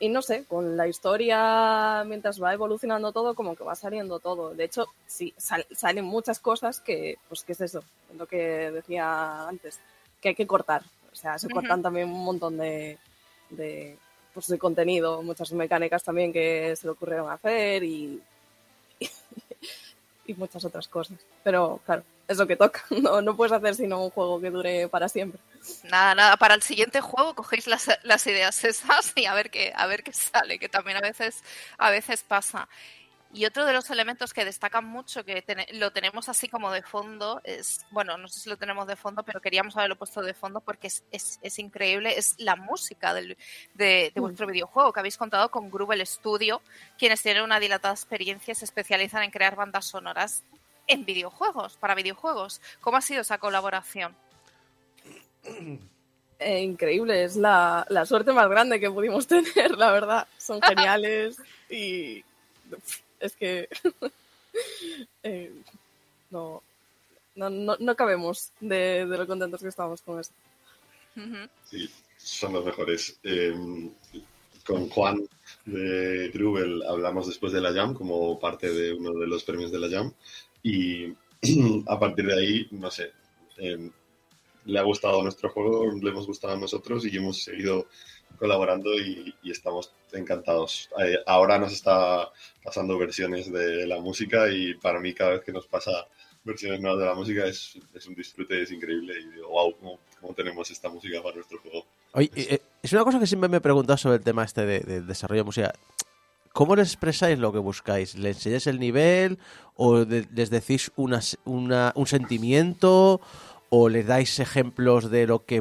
y no sé, con la historia, mientras va evolucionando todo, como que va saliendo todo. De hecho, sí, sal- salen muchas cosas que, pues, ¿qué es eso? Lo que decía antes, que hay que cortar. O sea, se cortan también un montón de, de, pues, de contenido, muchas mecánicas también que se le ocurrieron hacer y, y muchas otras cosas. Pero claro, es lo que toca. No, puedes hacer sino un juego que dure para siempre. Nada, nada, para el siguiente juego cogéis las, las ideas esas y a ver qué, a ver qué sale, que también a veces, a veces pasa. Y otro de los elementos que destacan mucho, que lo tenemos así como de fondo, es, bueno, no sé si lo tenemos de fondo, pero queríamos haberlo puesto de fondo porque es, es, es increíble, es la música del, de, de Mm. vuestro videojuego, que habéis contado con Grubel Studio, quienes tienen una dilatada experiencia y se especializan en crear bandas sonoras en videojuegos, para videojuegos. ¿Cómo ha sido esa colaboración? Eh, increíble, es la, la suerte más grande que pudimos tener, la verdad. Son geniales y es que eh, no, no, no, no cabemos de, de lo contentos que estamos con esto. Sí, son los mejores. Eh, con Juan de Grubel hablamos después de la Jam como parte de uno de los premios de la Jam y a partir de ahí, no sé, eh, le ha gustado nuestro juego, le hemos gustado a nosotros y hemos seguido colaborando y, y estamos encantados. Eh, ahora nos está pasando versiones de la música y para mí cada vez que nos pasa versiones nuevas de la música es, es un disfrute, es increíble y digo, wow, ¿cómo, cómo tenemos esta música para nuestro juego? Oye, eh, es una cosa que siempre me he preguntado sobre el tema este de, de desarrollo de música. ¿Cómo les expresáis lo que buscáis? ¿Les enseñáis el nivel? ¿O de- les decís una, una- un sentimiento? ¿O les dais ejemplos de lo que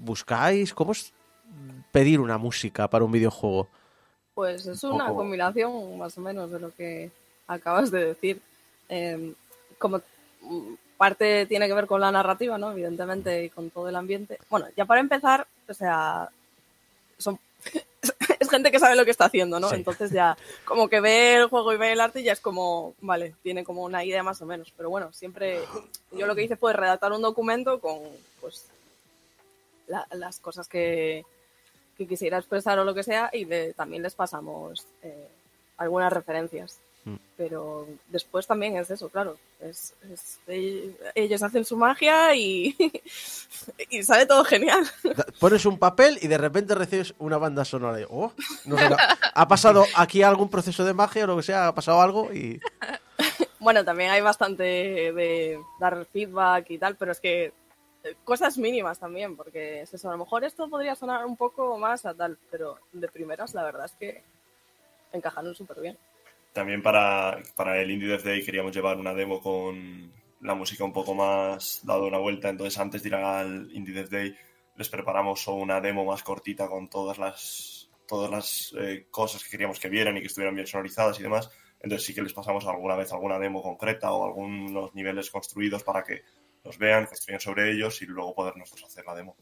buscáis? ¿Cómo es pedir una música para un videojuego? Pues es Un una poco. combinación más o menos de lo que acabas de decir. Eh, como parte tiene que ver con la narrativa, ¿no? Evidentemente, y con todo el ambiente. Bueno, ya para empezar, o sea, son es gente que sabe lo que está haciendo, ¿no? Sí. Entonces ya como que ve el juego y ve el arte y ya es como, vale, tiene como una idea más o menos. Pero bueno, siempre yo lo que hice fue redactar un documento con, pues, la- las cosas que, que quisiera expresar o lo que sea y de- también les pasamos eh, algunas referencias. Mm. Pero después también es eso, claro. Es, es- ell- ellos hacen su magia y, y sale todo genial. Pones un papel y de repente recibes una banda sonora. Y, oh, no sé, ¿Ha pasado aquí algún proceso de magia o lo que sea? ¿Ha pasado algo? Y Bueno, también hay bastante de dar feedback y tal, pero es que cosas mínimas también, porque a lo mejor esto podría sonar un poco más a tal, pero de primeras la verdad es que encajaron súper bien. También para, para el Indie Dev Day queríamos llevar una demo con la música un poco más dado una vuelta. Entonces, antes de ir al Indie Dev Day, les preparamos una demo más cortita con todas las, todas las eh, cosas que queríamos que vieran y que estuvieran bien sonorizadas y demás. Entonces, sí que les pasamos alguna vez alguna demo concreta o algunos niveles construidos para que los vean, construyan sobre ellos y luego poder nosotros hacer la demo.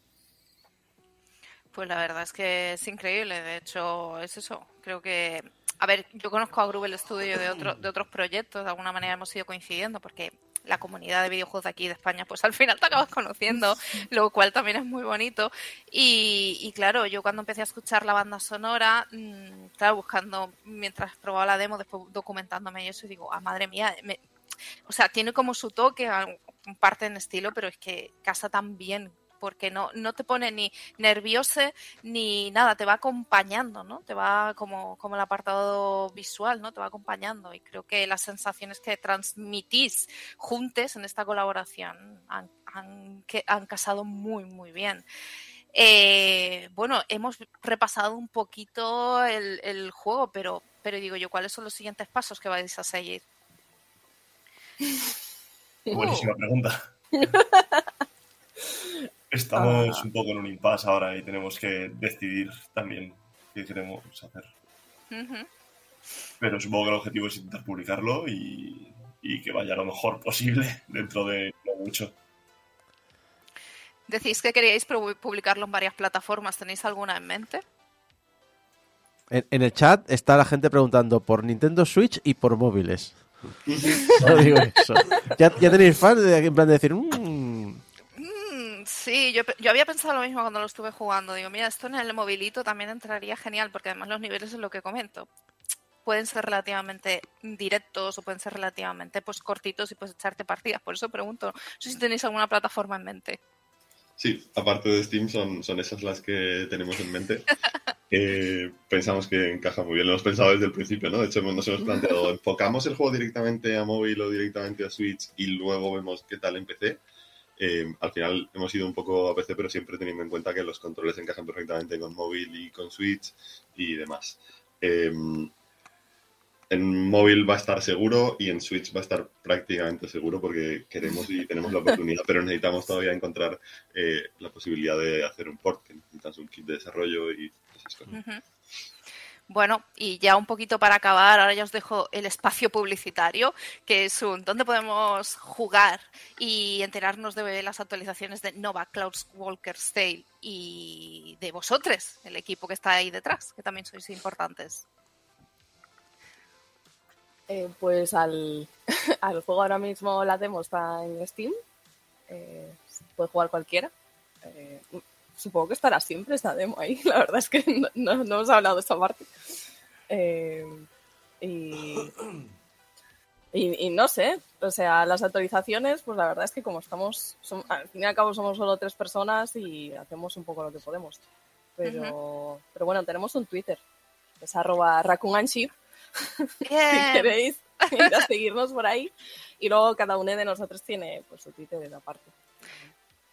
Pues la verdad es que es increíble. De hecho, es eso. Creo que. A ver, yo conozco a Grubel Studio de, otro, de otros proyectos. De alguna manera hemos ido coincidiendo porque la comunidad de videojuegos de aquí de España, pues al final te acabas conociendo, lo cual también es muy bonito. Y, y claro, yo cuando empecé a escuchar la banda sonora, mmm, claro, buscando mientras probaba la demo, después documentándome y eso, y digo, ah, madre mía, me- o sea, tiene como su toque, al- parte en estilo, pero es que casa tan bien porque no, no te pone ni nervioso ni nada, te va acompañando, ¿no? Te va como, como el apartado visual, ¿no? Te va acompañando y creo que las sensaciones que transmitís juntes en esta colaboración han, han, que han casado muy, muy bien. Eh, bueno, hemos repasado un poquito el, el juego, pero, pero digo yo, ¿cuáles son los siguientes pasos que vais a seguir? Buenísima pregunta. Estamos un poco en un impasse ahora y tenemos que decidir también qué queremos hacer. Ujú. Pero supongo que el objetivo es intentar publicarlo y, y que vaya lo mejor posible dentro de no mucho. Decís que queríais pu- publicarlo en varias plataformas, ¿tenéis alguna en mente? en, en el chat está la gente preguntando por Nintendo Switch y por móviles. Solo digo eso. Ya, ya tenéis fans de, en plan de decir, "Mm, Mm, sí, yo, yo había pensado lo mismo cuando lo estuve jugando. Digo, mira, esto en el movilito también entraría genial, porque además los niveles es lo que comento. Pueden ser relativamente directos o pueden ser relativamente pues cortitos y puedes echarte partidas. Por eso pregunto, no sé si tenéis alguna plataforma en mente. Sí, aparte de Steam, son, son esas las que tenemos en mente. que pensamos que encaja muy bien. Lo hemos pensado desde el principio, ¿no? De hecho, nos hemos planteado, ¿enfocamos el juego directamente a móvil o directamente a Switch y luego vemos qué tal en PC? Eh, al final hemos ido un poco a PC, pero siempre teniendo en cuenta que los controles encajan perfectamente con móvil y con Switch y demás. Eh, en móvil va a estar seguro y en Switch va a estar prácticamente seguro porque queremos y tenemos la oportunidad, pero necesitamos todavía encontrar eh, la posibilidad de hacer un port, que necesitas un kit de desarrollo y cosas. Bueno, y ya un poquito para acabar, ahora ya os dejo el espacio publicitario, que es un dónde podemos jugar y enterarnos de las actualizaciones de Nova Clouds Walker's Tale y de vosotros, el equipo que está ahí detrás, que también sois importantes. Eh, pues al, al juego ahora mismo la demo está en Steam. Eh, puede jugar cualquiera. Eh, supongo que estará siempre esta demo ahí. La verdad es que no, no- no hemos hablado de esta parte. Y, y, y no sé, o sea, las actualizaciones, pues la verdad es que como estamos, al fin y al cabo somos solo tres personas y hacemos un poco lo que podemos. Pero, pero bueno, tenemos un Twitter, es arroba si queréis ir a seguirnos por ahí. Y luego cada uno de nosotros tiene pues, su Twitter en aparte.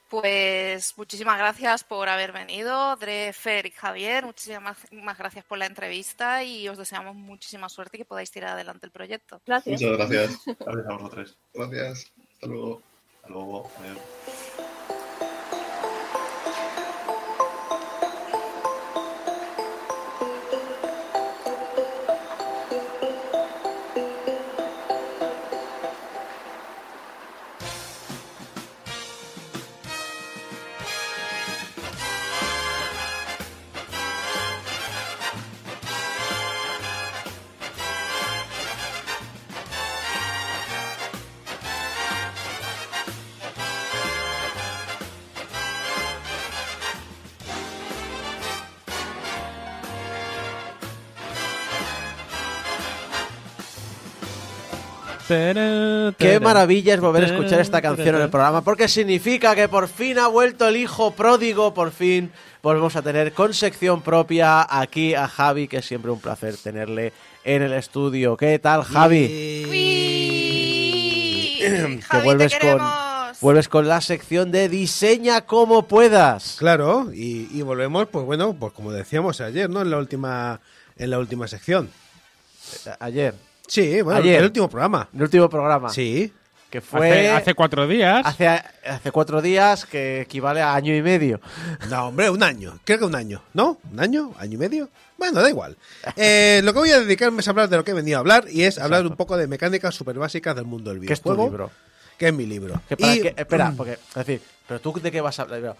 Pues muchísimas gracias por haber venido, Dre, Fer y Javier. Muchísimas más gracias por la entrevista y os deseamos muchísima suerte y que podáis tirar adelante el proyecto. Gracias. Muchas gracias. Gracias a vosotros. Gracias. Hasta luego. Hasta luego. Adiós. Qué maravilla es volver a escuchar esta canción en el programa, porque significa que por fin ha vuelto el hijo pródigo, por fin volvemos a tener con sección propia aquí a Javi, que es siempre un placer tenerle en el estudio. ¿Qué tal, Javi? Javi, vuelves te con, vuelves con la sección de diseña como puedas. Claro, y, y volvemos, pues bueno, pues como decíamos ayer, ¿no? En la última, en la última sección. Ayer, Sí, bueno, Ayer. el último programa. el último programa, Sí. que fue Hace, hace cuatro días. hace, hace cuatro días, que equivale a año y medio. No, hombre, un año. Creo que un año. ¿No? ¿Un año? ¿Año y medio? Bueno, da igual. Eh, lo que voy a dedicarme es a hablar de lo que he venido a hablar y es hablar un poco de mecánicas súper básicas del mundo del ¿Qué es tu videojuego. libro? Que es mi libro. Que para Y- que- espera, porque, es decir, pero tú de qué vas a hablar.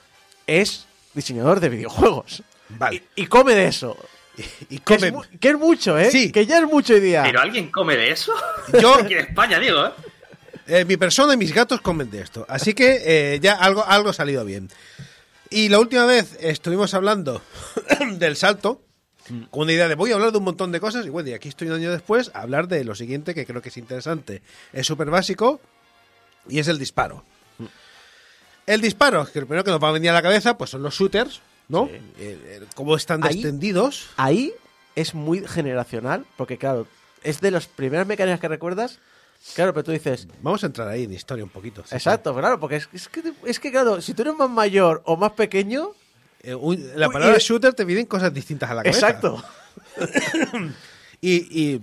Es diseñador de videojuegos. Vale. Y, y come de eso. Y Que, come- es, mu- que es mucho, ¿eh? Sí. Que ya es mucho hoy día. ¿Pero alguien come de eso? Yo, Aquí en España, digo, ¿eh? eh, mi persona y mis gatos comen de esto. Así que eh, ya algo, algo ha salido bien. Y la última vez estuvimos hablando del salto. Con una idea de voy a hablar de un montón de cosas. Y bueno, y aquí estoy un año después a hablar de lo siguiente que creo que es interesante. Es súper básico. Y es el disparo. El disparo, que lo primero que nos va a venir a la cabeza, pues son los shooters, ¿no? Sí. Eh, eh, cómo están Ahí- descendidos. Ahí es muy generacional, porque claro, es de las primeras mecánicas que recuerdas. Claro, pero tú dices, Vamos a entrar ahí en historia un poquito. sí, exacto, claro, porque es, es que, es que, claro, si tú eres más mayor o más pequeño. Eh, un- la Uy, palabra y- shooter te vienen cosas distintas a la cabeza. exacto. Y, y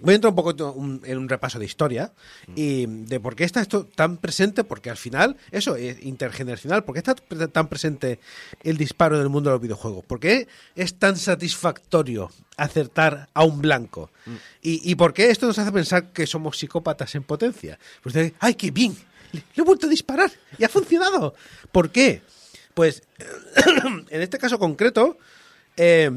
voy a entrar un poco en un, en un repaso de historia y de por qué está esto tan presente, porque al final, eso es intergeneracional, ¿por qué está tan presente el disparo en el mundo de los videojuegos? ¿Por qué es tan satisfactorio acertar a un blanco? ¿Y, y por qué esto nos hace pensar que somos psicópatas en potencia? Pues de, ¡ay, qué bien! Le, le he vuelto a disparar y ha funcionado. ¿Por qué? Pues, en este caso concreto, eh,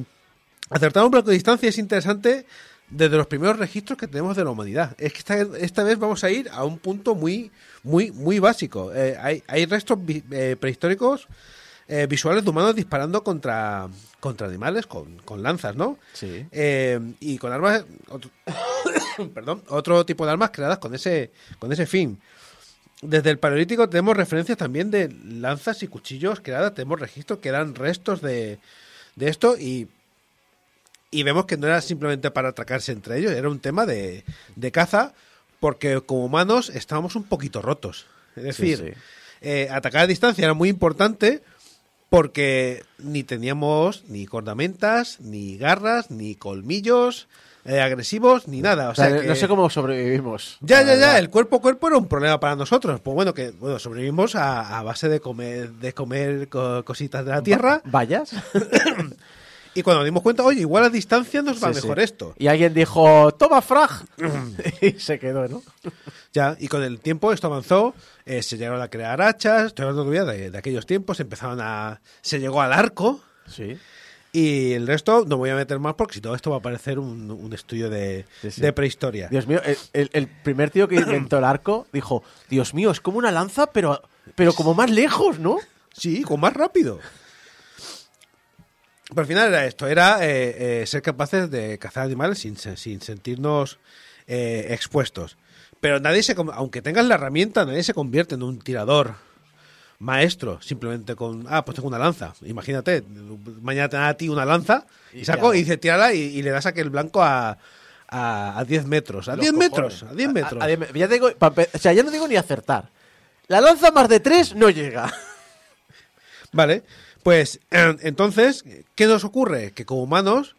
Acertar un blanco de distancia es interesante desde los primeros registros que tenemos de la humanidad. Es que esta, esta vez vamos a ir a un punto muy, muy, muy básico. Eh, hay, hay restos vi- eh, prehistóricos eh, visuales de humanos disparando contra, contra animales con, con lanzas, ¿no? Sí. Y con armas, otro, perdón, otro tipo de armas creadas con ese, con ese fin. Desde el paleolítico tenemos referencias también de lanzas y cuchillos creadas, tenemos registros que eran restos de, de esto y, y vemos que no era simplemente para atracarse entre ellos, era un tema de, de caza porque como humanos estábamos un poquito rotos. Es decir, sí. eh, atacar a distancia era muy importante porque ni teníamos ni cordamentas, ni garras, ni colmillos eh, agresivos, ni nada. O O sea, sea, que- no sé cómo sobrevivimos. ya, ya, ya, el cuerpo a cuerpo era un problema para nosotros. Pues bueno, que bueno, sobrevivimos a, a base de comer, de comer co- cositas de la tierra. ¿Vallas? Y cuando nos dimos cuenta, oye, igual a distancia nos va Sí, mejor sí. esto. Y alguien dijo, toma frag. y se quedó, ¿no? Ya, y con el tiempo esto avanzó, eh, se llegaron a crear hachas, estoy hablando todavía de, de aquellos tiempos, empezaron a. se llegó al arco. Sí. Y el resto no voy a meter más porque si todo esto va a parecer un, un estudio de, Sí, sí. de prehistoria. Dios mío, el, el- el primer tío que inventó el arco dijo, Dios mío, es como una lanza, pero, pero como más lejos, ¿no? Sí, con más rápido. Pero al final era esto, era eh, eh, ser capaces de cazar animales sin, sin sentirnos eh, expuestos. Pero nadie se, aunque tengas la herramienta, nadie se convierte en un tirador maestro, simplemente con, ah, pues tengo una lanza. Imagínate, mañana te dan a ti una lanza y, ¿Y saco y dice, tírala y, y le das aquel blanco a, a, a 10 metros. A Los 10 cojones. metros, a 10 metros. A- a diez me- ya te digo, pa- pe- o sea, ya no digo ni acertar. La lanza más de tres no llega. Vale, pues eh, entonces, ¿qué nos ocurre? Que como humanos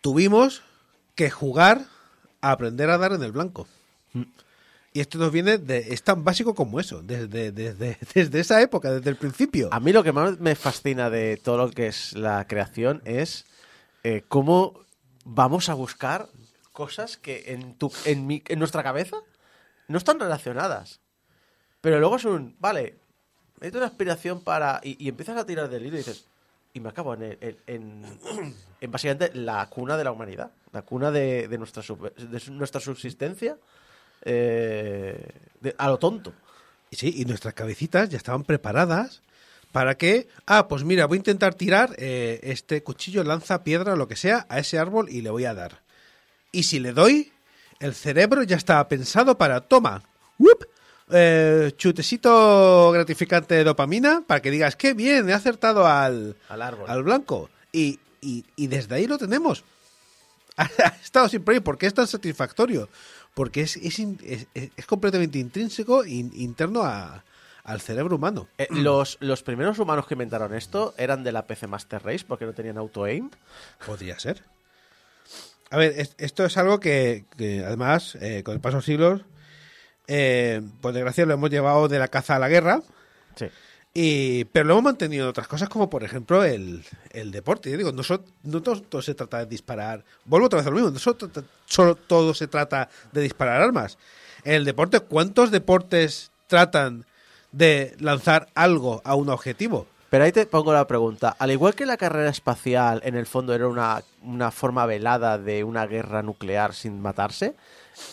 tuvimos que jugar a aprender a dar en el blanco. Y esto nos viene de. es tan básico como eso, desde, desde, desde esa época, desde el principio. A mí lo que más me fascina de todo lo que es la creación es eh, cómo vamos a buscar cosas que en, tu, en, mi- en nuestra cabeza no están relacionadas. Pero luego es un, vale, necesito una aspiración para... Y, y empiezas a tirar del hilo y dices, y me acabo en, el- en, en- en básicamente la cuna de la humanidad, la cuna de, de nuestra, sub- de nuestra subsistencia eh, de- a lo tonto. Y sí, y nuestras cabecitas ya estaban preparadas para que, ah, pues mira, voy a intentar tirar eh, este cuchillo, lanza, piedra, lo que sea, a ese árbol y le voy a dar. Y si le doy, el cerebro ya estaba pensado para, toma, ¡wup! Eh, chutecito gratificante de dopamina para que digas, qué bien, he acertado al, Al árbol. al blanco. Y, y- y desde ahí lo tenemos. ha estado siempre ahí. ¿Por qué es tan satisfactorio? Porque es, es, es- completamente intrínseco, in- interno a- al cerebro humano. Eh, los, los primeros humanos que inventaron esto eran de la PC Master Race porque no tenían auto-aim. Podría ser. A ver, es- esto es algo que, que además, eh, con el paso de los siglos, eh, por desgracia lo hemos llevado de la caza a la guerra. Sí. Y, pero lo hemos mantenido en otras cosas como por ejemplo el, el deporte. Yo digo, no, so- no todo, todo se trata de disparar. Vuelvo otra vez a lo mismo. No so- to- solo todo se trata de disparar armas. En el deporte, ¿cuántos deportes tratan de lanzar algo a un objetivo? Pero ahí te pongo la pregunta. Al igual que la carrera espacial en el fondo era una, una forma velada de una guerra nuclear sin matarse,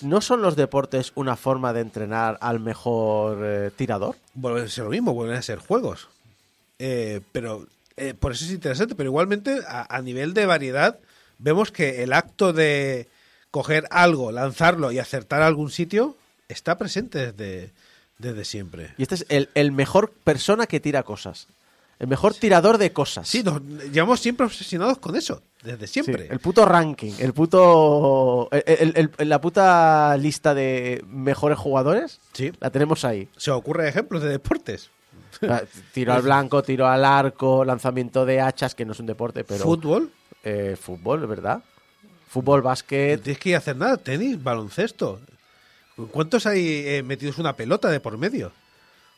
¿no son los deportes una forma de entrenar al mejor eh, tirador? Vuelven a ser lo mismo, vuelven a ser juegos. Eh, pero eh, por eso es interesante. Pero igualmente, a, a nivel de variedad, vemos que el acto de coger algo, lanzarlo y acertar a algún sitio está presente desde, desde siempre. Y este es el, el mejor persona que tira cosas. El mejor tirador de cosas. Sí, nos llevamos siempre obsesionados con eso, desde siempre. Sí, el puto ranking, el puto. el- el- el- la puta lista de mejores jugadores. Sí. La tenemos ahí. Se ocurre ejemplos de deportes. Tiro al blanco, tiro al arco, lanzamiento de hachas, que no es un deporte, pero. Fútbol, Eh, fútbol, ¿verdad? Fútbol, no básquet. tienes que ir a hacer nada. Tenis, baloncesto. ¿Cuántos hay eh, metidos una pelota de por medio?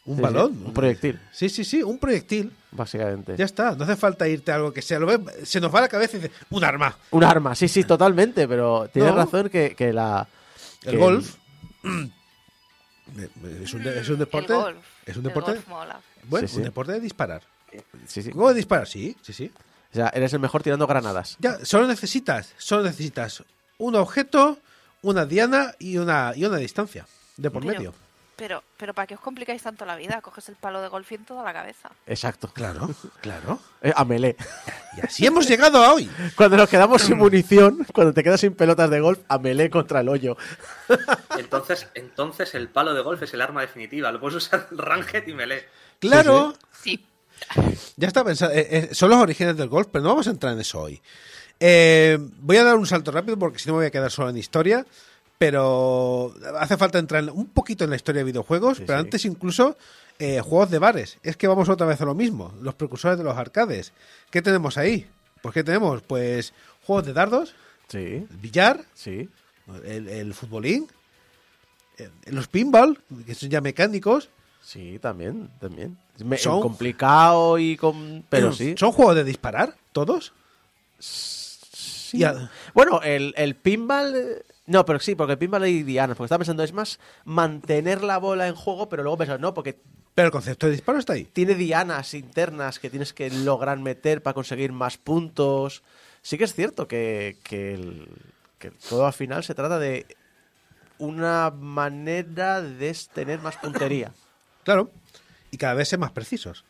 Un Sí, sí, balón. un proyectil. Sí, sí, sí, un proyectil. Básicamente. Ya está, no hace falta irte a algo que sea. Lo ves, se nos va a la cabeza y dice, un arma. Un arma, sí, sí, totalmente, pero tienes No. razón que, que la. El golf. Es un, de- es un deporte. El golf. Es un El deporte. golf mola. Bueno, Sí, sí. un deporte de disparar. Sí, sí. ¿Cómo de disparar? Sí, sí, sí. O sea, eres el mejor tirando granadas. Ya, solo necesitas, solo necesitas un objeto, una diana y una, y una distancia de por medio. Pero, pero ¿para qué os complicáis tanto la vida? Coges el palo de golf en toda la cabeza. Exacto. Claro, claro. Eh, a melee. Y así hemos llegado a hoy. Cuando nos quedamos sin munición, cuando te quedas sin pelotas de golf, a melee contra el hoyo. Entonces, entonces el palo de golf es el arma definitiva. Lo puedes usar ranged y melee. Claro. Sí. Ya está pensado. eh, eh, son los orígenes del golf, pero no vamos a entrar en eso hoy. Eh, voy a dar un salto rápido porque si no me voy a quedar solo en historia. Pero hace falta entrar en- un poquito en la historia de videojuegos. Sí, pero sí. antes incluso eh, juegos de bares. Es que vamos otra vez a lo mismo. Los precursores de los arcades. ¿Qué tenemos ahí? Pues ¿qué tenemos? Pues juegos de dardos, Sí, el billar, sí. el, el futbolín, eh, los pinball, que son ya mecánicos. Sí, también, también. Son- complicado y con... Pero sí. ¿Son juegos de disparar? ¿Todos? Sí. A- Bueno, el, el pinball... No, pero sí, porque el pinball hay dianas. Porque estaba pensando, es más mantener la bola en juego, pero luego pensar, no, porque Pero el concepto de disparo está ahí. tiene dianas internas que tienes que lograr meter para conseguir más puntos. Sí que es cierto que, que, el- que todo al final se trata de una manera de tener más puntería. Claro. Y cada vez ser más precisos.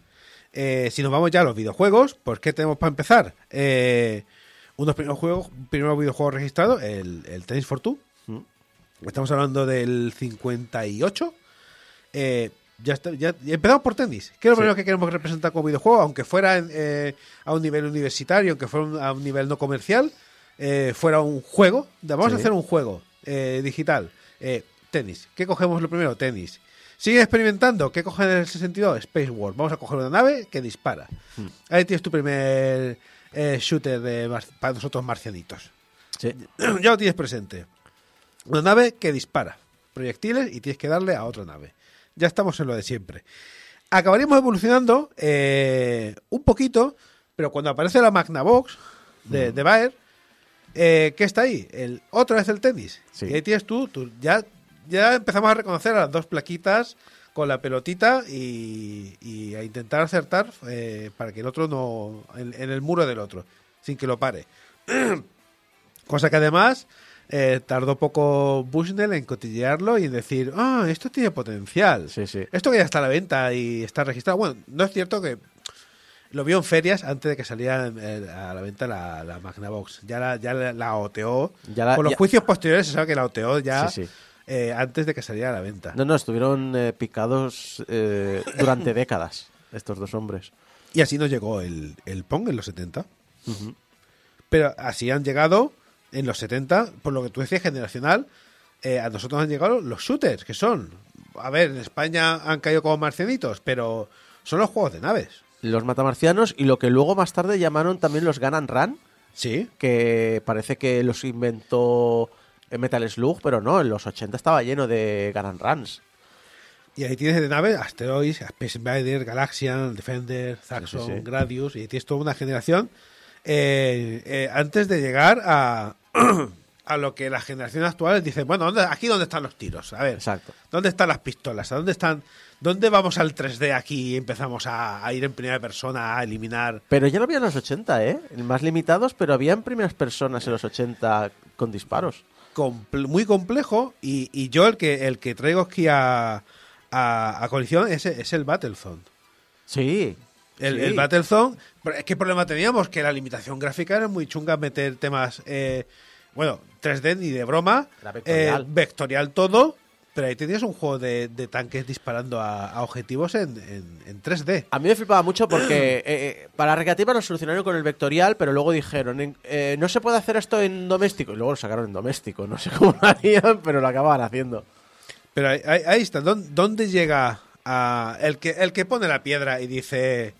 Eh, si nos vamos ya a los videojuegos, pues ¿qué tenemos para empezar? Eh, unos primeros juegos, primeros videojuegos registrados, el, el Tennis for Two. Mm. Estamos hablando del 58. Eh, ya, está- ya- ya empezamos por tenis. ¿Qué es lo Sí. primero que queremos representar como videojuego? Aunque fuera eh, a un nivel universitario, aunque fuera un- a un nivel no comercial, eh, fuera un juego. Vamos a hacer un juego eh, digital. Tenis. ¿Qué cogemos lo primero? Tenis. Siguen experimentando. ¿Qué cogen en ese sentido? Space War. Vamos a coger una nave que dispara. Hmm. Ahí tienes tu primer eh, shooter de mar- para nosotros marcianitos. Sí. ya lo tienes presente. Una nave que dispara proyectiles y tienes que darle a otra nave. Ya estamos en lo de siempre. Acabaríamos evolucionando eh, un poquito, pero cuando aparece la Magnavox de, de Bayer, eh, ¿qué está ahí? El, otra vez el tenis. Sí. Y ahí tienes tú, tú- ya, ya empezamos a reconocer a las dos plaquitas con la pelotita y, y a intentar acertar eh, para que el otro no. En, en el muro del otro, sin que lo pare. Cosa que además eh, tardó poco Bushnell en cotillearlo y en decir, ah, esto tiene potencial. Sí, sí. Esto que ya está a la venta y está registrado. Bueno, no es cierto que lo vio en ferias antes de que saliera eh, a la venta la, la Magnavox. Ya la, ya la, la OTO. Ya la- Por los ya- juicios posteriores se sabe que la OTO ya Sí, sí. Eh, antes de que saliera a la venta. No, no, estuvieron eh, picados eh, durante décadas estos dos hombres. Y así nos llegó el, el Pong en los 70. Pero así han llegado en los 70, por lo que tú decías, generacional, a nosotros han llegado los shooters, que son, a ver, en España han caído como marcianitos, pero son los juegos de naves. Los matamarcianos y lo que luego más tarde llamaron también los Gun and Run, Sí, que parece que los inventó Metal Slug, pero no, en los 80 estaba lleno de Gun and Runs. y ahí tienes de naves Asteroids, Space Invader, Galaxian, Defender, Zaxxon, Sí, sí, sí. Gradius, y tienes toda una generación eh, eh, antes de llegar a, a lo que la generación actual dice, bueno, ¿dónde- aquí dónde están los tiros, a ver, Exacto. ¿Dónde están las pistolas? ¿A dónde están? ¿Dónde vamos al 3D aquí y empezamos a, a ir en primera persona a eliminar? Pero ya lo había en los 80, ¿eh? Más limitados, pero había en primeras personas en los 80 con disparos. Comple- muy complejo y, y yo el que el que traigo aquí a, a, a colisión es, es el Battlezone. Sí. El, sí. el Battlezone, ¿qué problema teníamos? Que la limitación gráfica era muy chunga meter temas, eh, bueno, 3D ni de broma, vectorial. eh, vectorial todo, pero ahí tenías un juego de, de tanques disparando a, a objetivos en, en- en 3D. A mí me flipaba mucho porque eh, eh, para recreativa lo solucionaron con el vectorial, pero luego dijeron, eh, no se puede hacer esto en doméstico. Y luego lo sacaron en doméstico. No sé cómo lo harían, pero lo acababan haciendo. Pero ahí, ahí- ahí está, ¿dónde, llega a- el, que, el que pone la piedra y dice,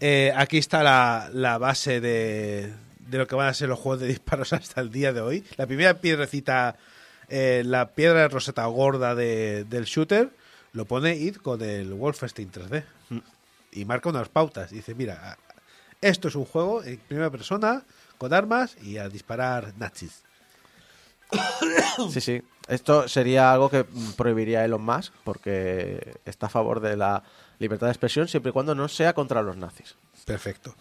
eh, aquí está la, la base de, de lo que van a ser los juegos de disparos hasta el día de hoy? La primera piedrecita, eh, la piedra de roseta gorda de- del shooter, lo pone id con el Wolfenstein 3D. Y marca unas pautas. Dice, mira, esto es un juego en primera persona, con armas y a disparar nazis. Sí, sí. Esto sería algo que prohibiría Elon Musk porque está a favor de la libertad de expresión siempre y cuando no sea contra los nazis. Perfecto.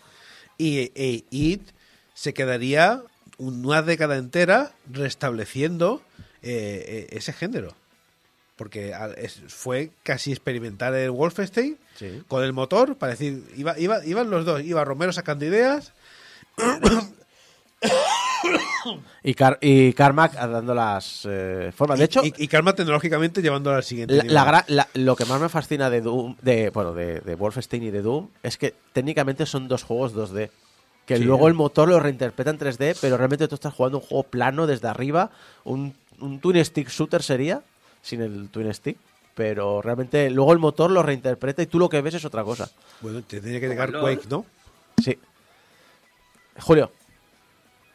Y e, It se quedaría una década entera restableciendo eh, eh, ese género. Porque fue casi experimentar el Wolfenstein Sí. con el motor, para decir, iba, iba, iban los dos, iba Romero sacando ideas, Y, Car y Carmack dando las eh, formas. De hecho, y, y Karma tecnológicamente llevándolo al siguiente La- nivel. la gra- la- lo que más me fascina de Doom, de, bueno, de, de Wolfenstein y de Doom, es que técnicamente son dos juegos 2D. Que Sí. luego el motor lo reinterpreta en 3D, pero realmente tú estás jugando un juego plano desde arriba. Un, un twin stick shooter sería, sin el twin stick. Pero realmente luego el motor lo reinterpreta y tú lo que ves es otra cosa. Bueno, te tiene que llegar. Quake, ¿no? Sí. Julio.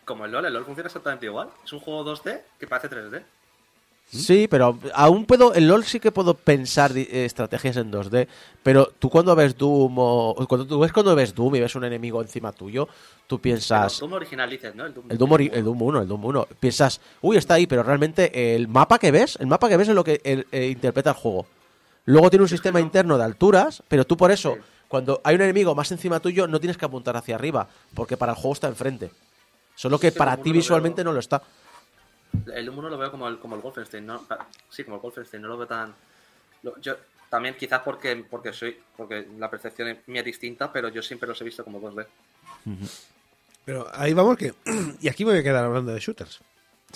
Como el LOL, el LOL funciona exactamente igual. Es un juego 2D que parece 3D. Sí, pero aún puedo. El LOL sí que puedo pensar eh, estrategias en 2D. Pero tú cuando ves Doom o. Cuando tú ves cuando ves Doom y ves un enemigo encima tuyo, tú Pero piensas. Doom original dices, ¿no? El Doom, El Doom, ori- el Doom 1, el Doom 1. Piensas, uy, está ahí, pero realmente el mapa que ves, el mapa que ves es lo que el- eh, interpreta el juego. Luego tiene un sistema interno de alturas, pero tú por eso, cuando hay un enemigo más encima tuyo, no tienes que apuntar hacia arriba, porque para el juego está enfrente. Solo que para ti visualmente no lo está. El Doom 1 lo veo como el, como el Wolfenstein, ¿no? Sí, como el Wolfenstein, no lo veo tan... lo- yo, También quizás porque, porque soy, porque la percepción mía es distinta, pero yo siempre los he visto como 2D. Pero ahí vamos que... Y aquí me voy a quedar hablando de shooters.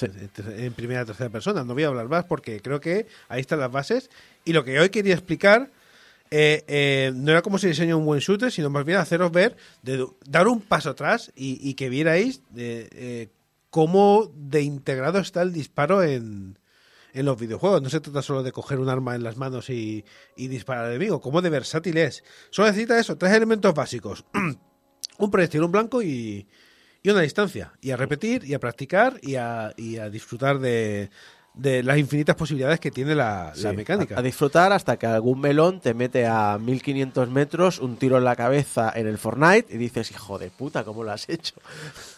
En- En primera y tercera persona. No voy a hablar más porque creo que ahí están las bases. Y lo que hoy quería explicar eh, eh, no era cómo se diseña un buen shooter, sino más bien haceros ver, de, dar un paso atrás y, y que vierais de, eh, cómo de integrado está el disparo en, en los videojuegos. No se trata solo de coger un arma en las manos y, y disparar al enemigo, cómo de versátil es. Solo necesita eso, tres elementos básicos. un proyectil, un blanco y, y una distancia. Y a repetir, y a practicar, y a, y a disfrutar de, de las infinitas posibilidades que tiene la, la mecánica. A, a disfrutar hasta que algún melón te mete a 1500 metros, un tiro en la cabeza en el Fortnite y dices, hijo de puta, ¿cómo lo has hecho?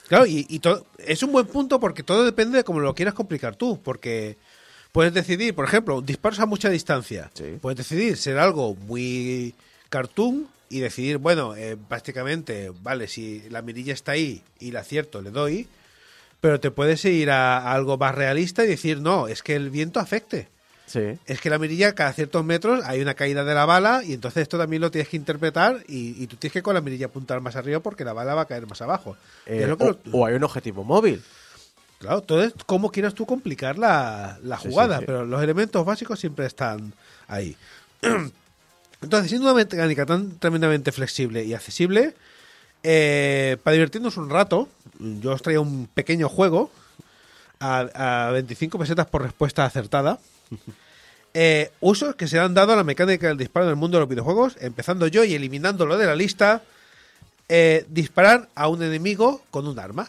Claro, y, y todo, es un buen punto porque todo depende de cómo lo quieras complicar tú. Porque puedes decidir, por ejemplo, disparos a mucha distancia. Puedes decidir ser algo muy cartoon y decidir, bueno, eh, prácticamente, vale, si la mirilla está ahí y la acierto, le doy. Pero te puedes ir a, a algo más realista y decir, no, es que el viento afecte. Sí. Es que la mirilla, cada ciertos metros, hay una caída de la bala y entonces esto también lo tienes que interpretar y, y tú tienes que con la mirilla apuntar más arriba porque la bala va a caer más abajo. Eh, o, lo- o hay un objetivo móvil. Claro, todo es cómo quieras tú complicar la, la Sí, jugada, sí, sí. pero los elementos básicos siempre están ahí. Entonces, siendo una mecánica tan tremendamente flexible y accesible, eh, para divertirnos un rato, yo os traía un pequeño juego a, a 25 pesetas por respuesta acertada. Eh, usos que se han dado a la mecánica del disparo en el mundo de los videojuegos, empezando yo y eliminándolo de la lista. eh, disparar a un enemigo con un arma.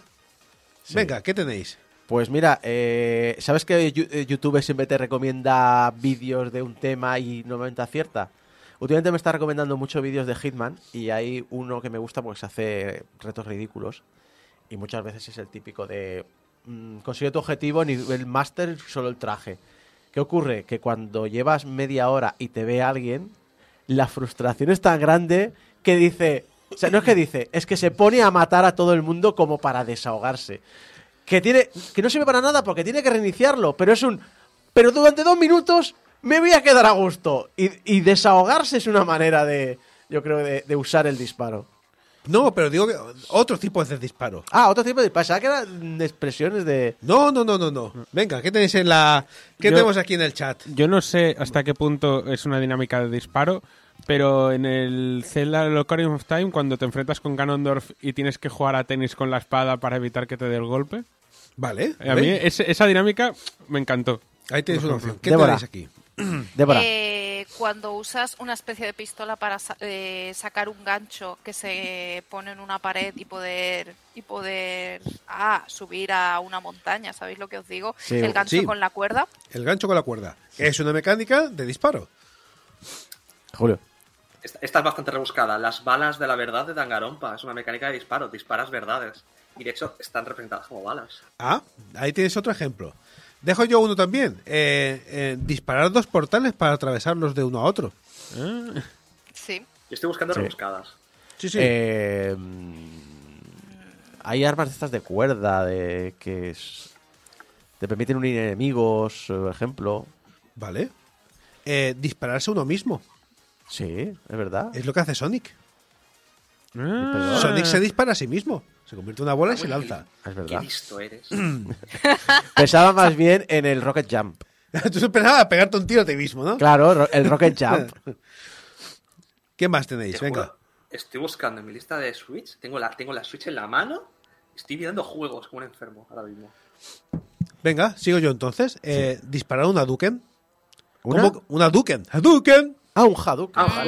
Venga, ¿qué tenéis? Pues mira, eh, ¿sabes que eh, YouTube siempre te recomienda vídeos de un tema y normalmente acierta? Últimamente me está recomendando muchos vídeos de Hitman y hay uno que me gusta porque se hace retos ridículos y muchas veces es el típico de mm, consigue tu objetivo, nivel máster, solo el traje. ¿Qué ocurre? Que cuando llevas media hora y te ve alguien, la frustración es tan grande que dice, o sea, no es que dice, es que se pone a matar a todo el mundo como para desahogarse que tiene que no sirve para nada porque tiene que reiniciarlo, pero es un pero durante dos minutos me voy a quedar a gusto y, y desahogarse es una manera de yo creo de, de usar el disparo. No, pero digo que otro tipo de disparo. Ah, otro tipo de disparo. Pensaba que eran expresiones de No, no, no, no, no. Venga, ¿qué tenéis en la qué Yo- tenemos aquí en el chat? Yo no sé hasta qué punto es una dinámica de disparo, pero en el Zelda el Ocarina of Time, cuando te enfrentas con Ganondorf y tienes que jugar a tenis con la espada para evitar que te dé el golpe, Vale. a mí ese- esa dinámica me encantó. Ahí tienes una opción. ¿Qué Débora. tenéis aquí? Débora. Eh, cuando usas una especie de pistola para sa- eh, sacar un gancho que se pone en una pared y poder y poder ah, subir a una montaña, ¿sabéis lo que os digo? Sí, El gancho sí. con la cuerda. El gancho con la cuerda. Es una mecánica de disparo. Julio. Esta, esta es bastante rebuscada. Las balas de la verdad de Dangarompa. Es una mecánica de disparo. Disparas verdades. Y de hecho están representadas como balas. Ah, ahí tienes otro ejemplo. Dejo yo uno también. Eh, eh, disparar dos portales para atravesarlos de uno a otro. Sí. Yo estoy buscando Sí. rebuscadas. Sí, sí. Eh, hay armas de estas de cuerda de que es- te permiten unir enemigos, por ejemplo. Vale. Eh, dispararse uno mismo. Sí, es verdad. Es lo que hace Sonic. Ah. Sonic se dispara a sí mismo. Se convierte en una bola y se lanza. Es Qué verdad. listo eres. Pensaba más bien en el Rocket Jump. Tú empezabas a pegarte un tiro a ti mismo, ¿no? Claro, ro- el Rocket Jump. ¿Qué más tenéis? Te Venga. juro, estoy buscando en mi lista de Switch. Tengo la, tengo la Switch en la mano. Estoy mirando juegos como un enfermo ahora mismo. Venga, sigo yo entonces. Eh, Disparar una Duken. ¿Una? ¿Cómo- una Duken. ¡Hadouken! Ah, un Hadouken. Ah.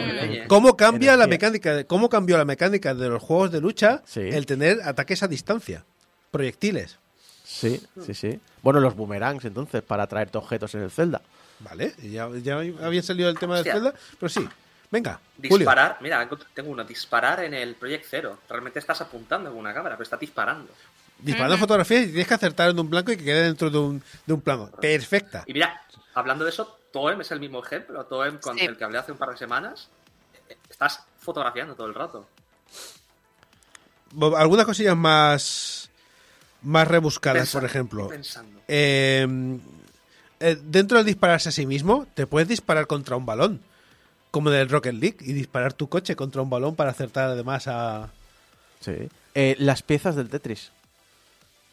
¿Cómo cambia la mecánica? de- ¿Cómo cambió la mecánica de los juegos de lucha Sí. el tener ataques a distancia? Proyectiles. Sí, sí, sí. Bueno, los boomerangs entonces para traerte objetos en el Zelda. Vale, ya, ya había salido el tema del. Zelda, pero sí. Venga, Julio. Disparar, mira, tengo uno. Disparar en el Project Zero. Realmente estás apuntando con una cámara, pero estás disparando. Disparando fotografías y tienes que acertar en un blanco y que quede dentro de un, de un plano. Perfecta. Y mira, hablando de eso, Toem es el mismo ejemplo. Toem, con Sí. el que hablé hace un par de semanas, eh, estás fotografiando todo el rato. Algunas cosillas más, más rebuscadas, por ejemplo. estoy pensando. Eh, eh, dentro del dispararse a sí mismo, te puedes disparar contra un balón. como del Rocket League y disparar tu coche contra un balón para acertar además a... Sí. Eh, las piezas del Tetris.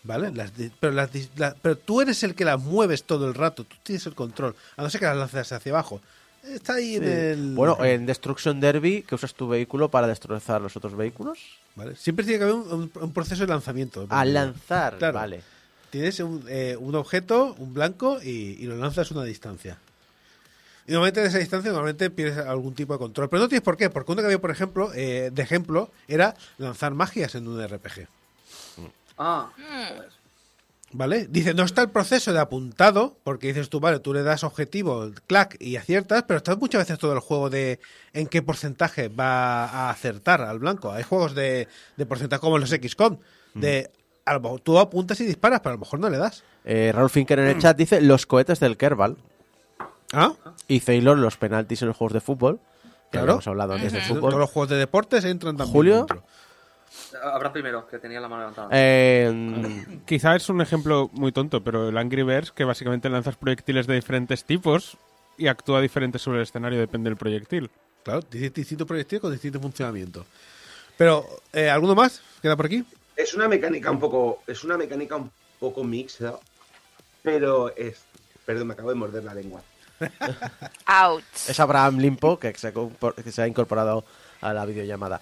¿Vale? Las pero, las dis- la- pero tú eres el que las mueves todo el rato, tú tienes el control, a no ser que las lances hacia abajo. Está ahí en el... Bueno, en Destruction Derby, que usas tu vehículo para destrozar los otros vehículos. ¿Vale? Siempre tiene que haber un, proceso de lanzamiento. A lanzar, Claro. vale. Tienes un, eh, un objeto, un blanco, y, y lo lanzas a una distancia. Y normalmente en esa distancia normalmente pierdes algún tipo de control. Pero no tienes por qué, porque uno que había, por ejemplo, eh, de ejemplo, era lanzar magias en un RPG. Ah, Mm. ¿Vale? Dice, no está el proceso de apuntado, porque dices tú, vale, tú le das objetivo, clac, y aciertas, pero está muchas veces todo el juego de en qué porcentaje va a acertar al blanco. Hay juegos de, de porcentaje como los XCOM, de a lo mejor tú apuntas y disparas, pero a lo mejor no le das. Eh, Raúl Finker en el chat dice los cohetes del Kerbal. ¿Ah? Y Taylor, los penaltis en los juegos de fútbol. Que Claro. hemos hablado antes de Todos fútbol. los juegos de deportes entran también Julio. dentro. Habrá primero, que tenía la mano levantada. Eh, Quizá es un ejemplo muy tonto, pero el Angry Birds, que básicamente lanzas proyectiles de diferentes tipos y actúa diferente sobre el escenario, depende del proyectil. Claro, di- distinto proyectil con distinto funcionamiento. Pero, eh, ¿alguno más? ¿Queda por aquí? Es una mecánica un poco, es una mecánica un poco mixta, pero es, perdón, me acabo de morder la lengua. Ouch. es Abraham Limpo, que se, ha compor- que se ha incorporado a la videollamada.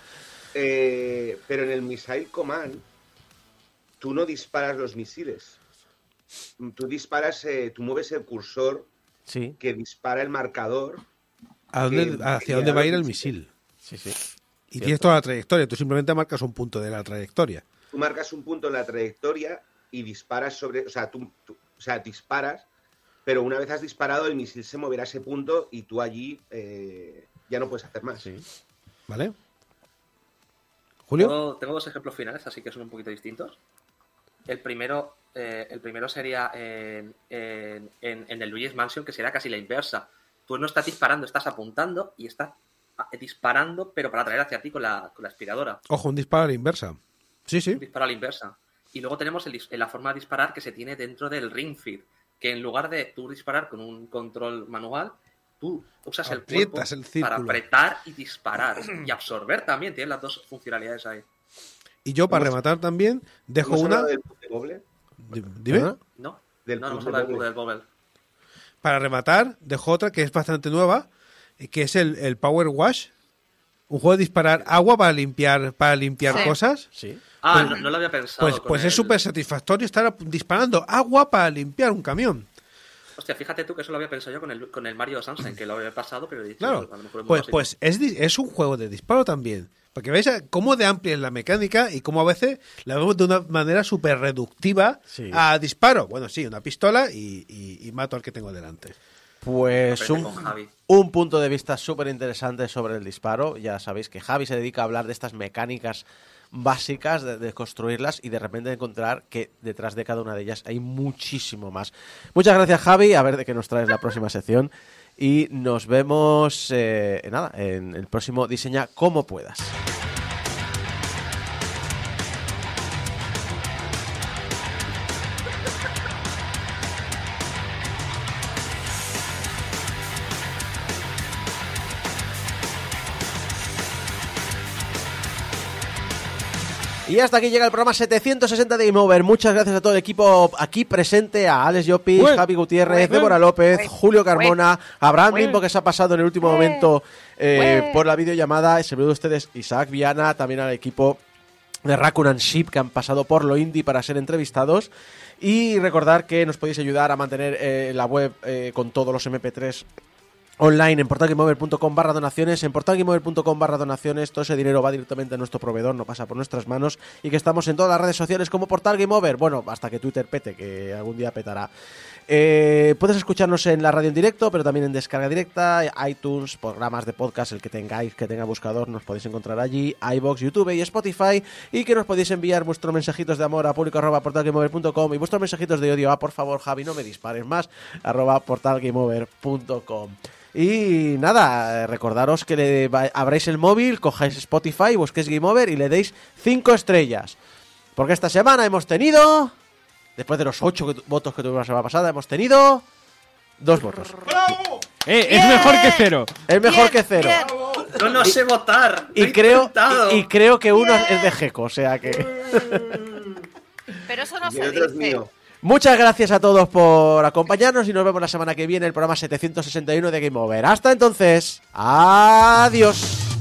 Eh, pero en el Missile Command, tú no disparas los misiles. Tú disparas, eh, tú mueves el cursor Sí, que dispara el marcador. ¿A dónde- ¿Hacia dónde va a ir el misil? sí, sí. Y Cierto. tienes toda la trayectoria. Tú simplemente marcas un punto de la trayectoria. Tú marcas un punto en la trayectoria y disparas sobre, o sea, tú, tú- o sea, disparas, pero una vez has disparado el misil se moverá a ese punto y tú allí eh, ya no puedes hacer más. Sí. ¿Vale? ¿Julio? Tengo, tengo dos ejemplos finales, así que son un poquito distintos. El primero, eh, el primero sería en, en, en- en el Luigi's Mansion, que sería casi la inversa. Tú no estás disparando, estás apuntando y estás ah, disparando, pero para traer hacia ti con la, con la aspiradora. Ojo, un disparo a la inversa. Sí, sí. Un disparo a la inversa. Y luego tenemos el dis- la forma de disparar que se tiene dentro del ring fit, que en lugar de tú disparar con un control manual, tú usas el cuerpo el para apretar y disparar. y absorber también, tiene las dos funcionalidades ahí. Y yo, para ¿Hemos- rematar también, dejo ¿Hemos una. hablado del? Di- Dime. ¿Ah? ¿No? Del no, no puzzle hemos hablado del Bobble. Para rematar, dejo otra que es bastante nueva, eh, que es el, el Power Wash. Un juego de disparar agua para limpiar, para limpiar Sí. cosas. Sí. Ah, Pues- no, no lo había pensado. Pues, pues es súper satisfactorio estar disparando agua para limpiar un camión. Hostia, fíjate tú que eso lo había pensado yo con el, con el Mario Sunshine, que lo había pasado, pero he dicho, Claro. a lo mejor Pues, pues es, es un juego de disparo también. Porque veis cómo de amplia es la mecánica y cómo a veces la vemos de una manera súper reductiva Sí. a disparo. Bueno, sí, una pistola y, y- y mato al que tengo delante. Pues un, un punto de vista súper interesante sobre el disparo. Ya sabéis que Javi se dedica a hablar de estas mecánicas básicas, de, construirlas y de repente encontrar que detrás de cada una de ellas hay muchísimo más. Muchas gracias Javi, a ver de qué nos traes la próxima sección y nos vemos eh, nada, en el próximo Diseña como puedas. Y hasta aquí llega el programa 760 de Game Over. Muchas gracias a todo el equipo aquí presente, a Alex Llopis. Javi Gutiérrez. Débora López. Julio Carmona, Abraham. Limpo, que se ha pasado en el último momento eh, por la videollamada. Se me de ustedes Isaac Viana, también al equipo de Raccoon and Sheep que han pasado por lo indie para ser entrevistados. Y recordar que nos podéis ayudar a mantener eh, la web eh, con todos los MP3 online en portalgameover.com barra donaciones. En portalgameover.com barra donaciones todo ese dinero va directamente a nuestro proveedor, no pasa por nuestras manos. Y que estamos en todas las redes sociales como Portal Game Over. Bueno, hasta que Twitter pete, que algún día petará. Eh, puedes escucharnos en la radio en directo, pero también en descarga directa, iTunes, programas de podcast, el que tengáis, que tenga buscador, nos podéis encontrar allí, iBox, YouTube y Spotify, y que nos podéis enviar vuestros mensajitos de amor a público arroba portalgameover.com y vuestros mensajitos de odio a, por favor, Javi, no me dispares más, arroba portalgameover.com. Y nada, eh, recordaros que le va- abráis el móvil, cojáis Spotify, busquéis Game Over y le deis 5 estrellas. Porque esta semana hemos tenido, después de los 8 votos que tuvimos la semana pasada, hemos tenido Dos votos. Eh, es mejor que cero. Es mejor que cero. Yo no sé votar. Y creo, y, y creo que uno es de Geco, o sea que. Pero eso no se dice. mío. Muchas gracias a todos por acompañarnos y nos vemos la semana que viene en el programa 761 de Game Over. Hasta entonces, adiós.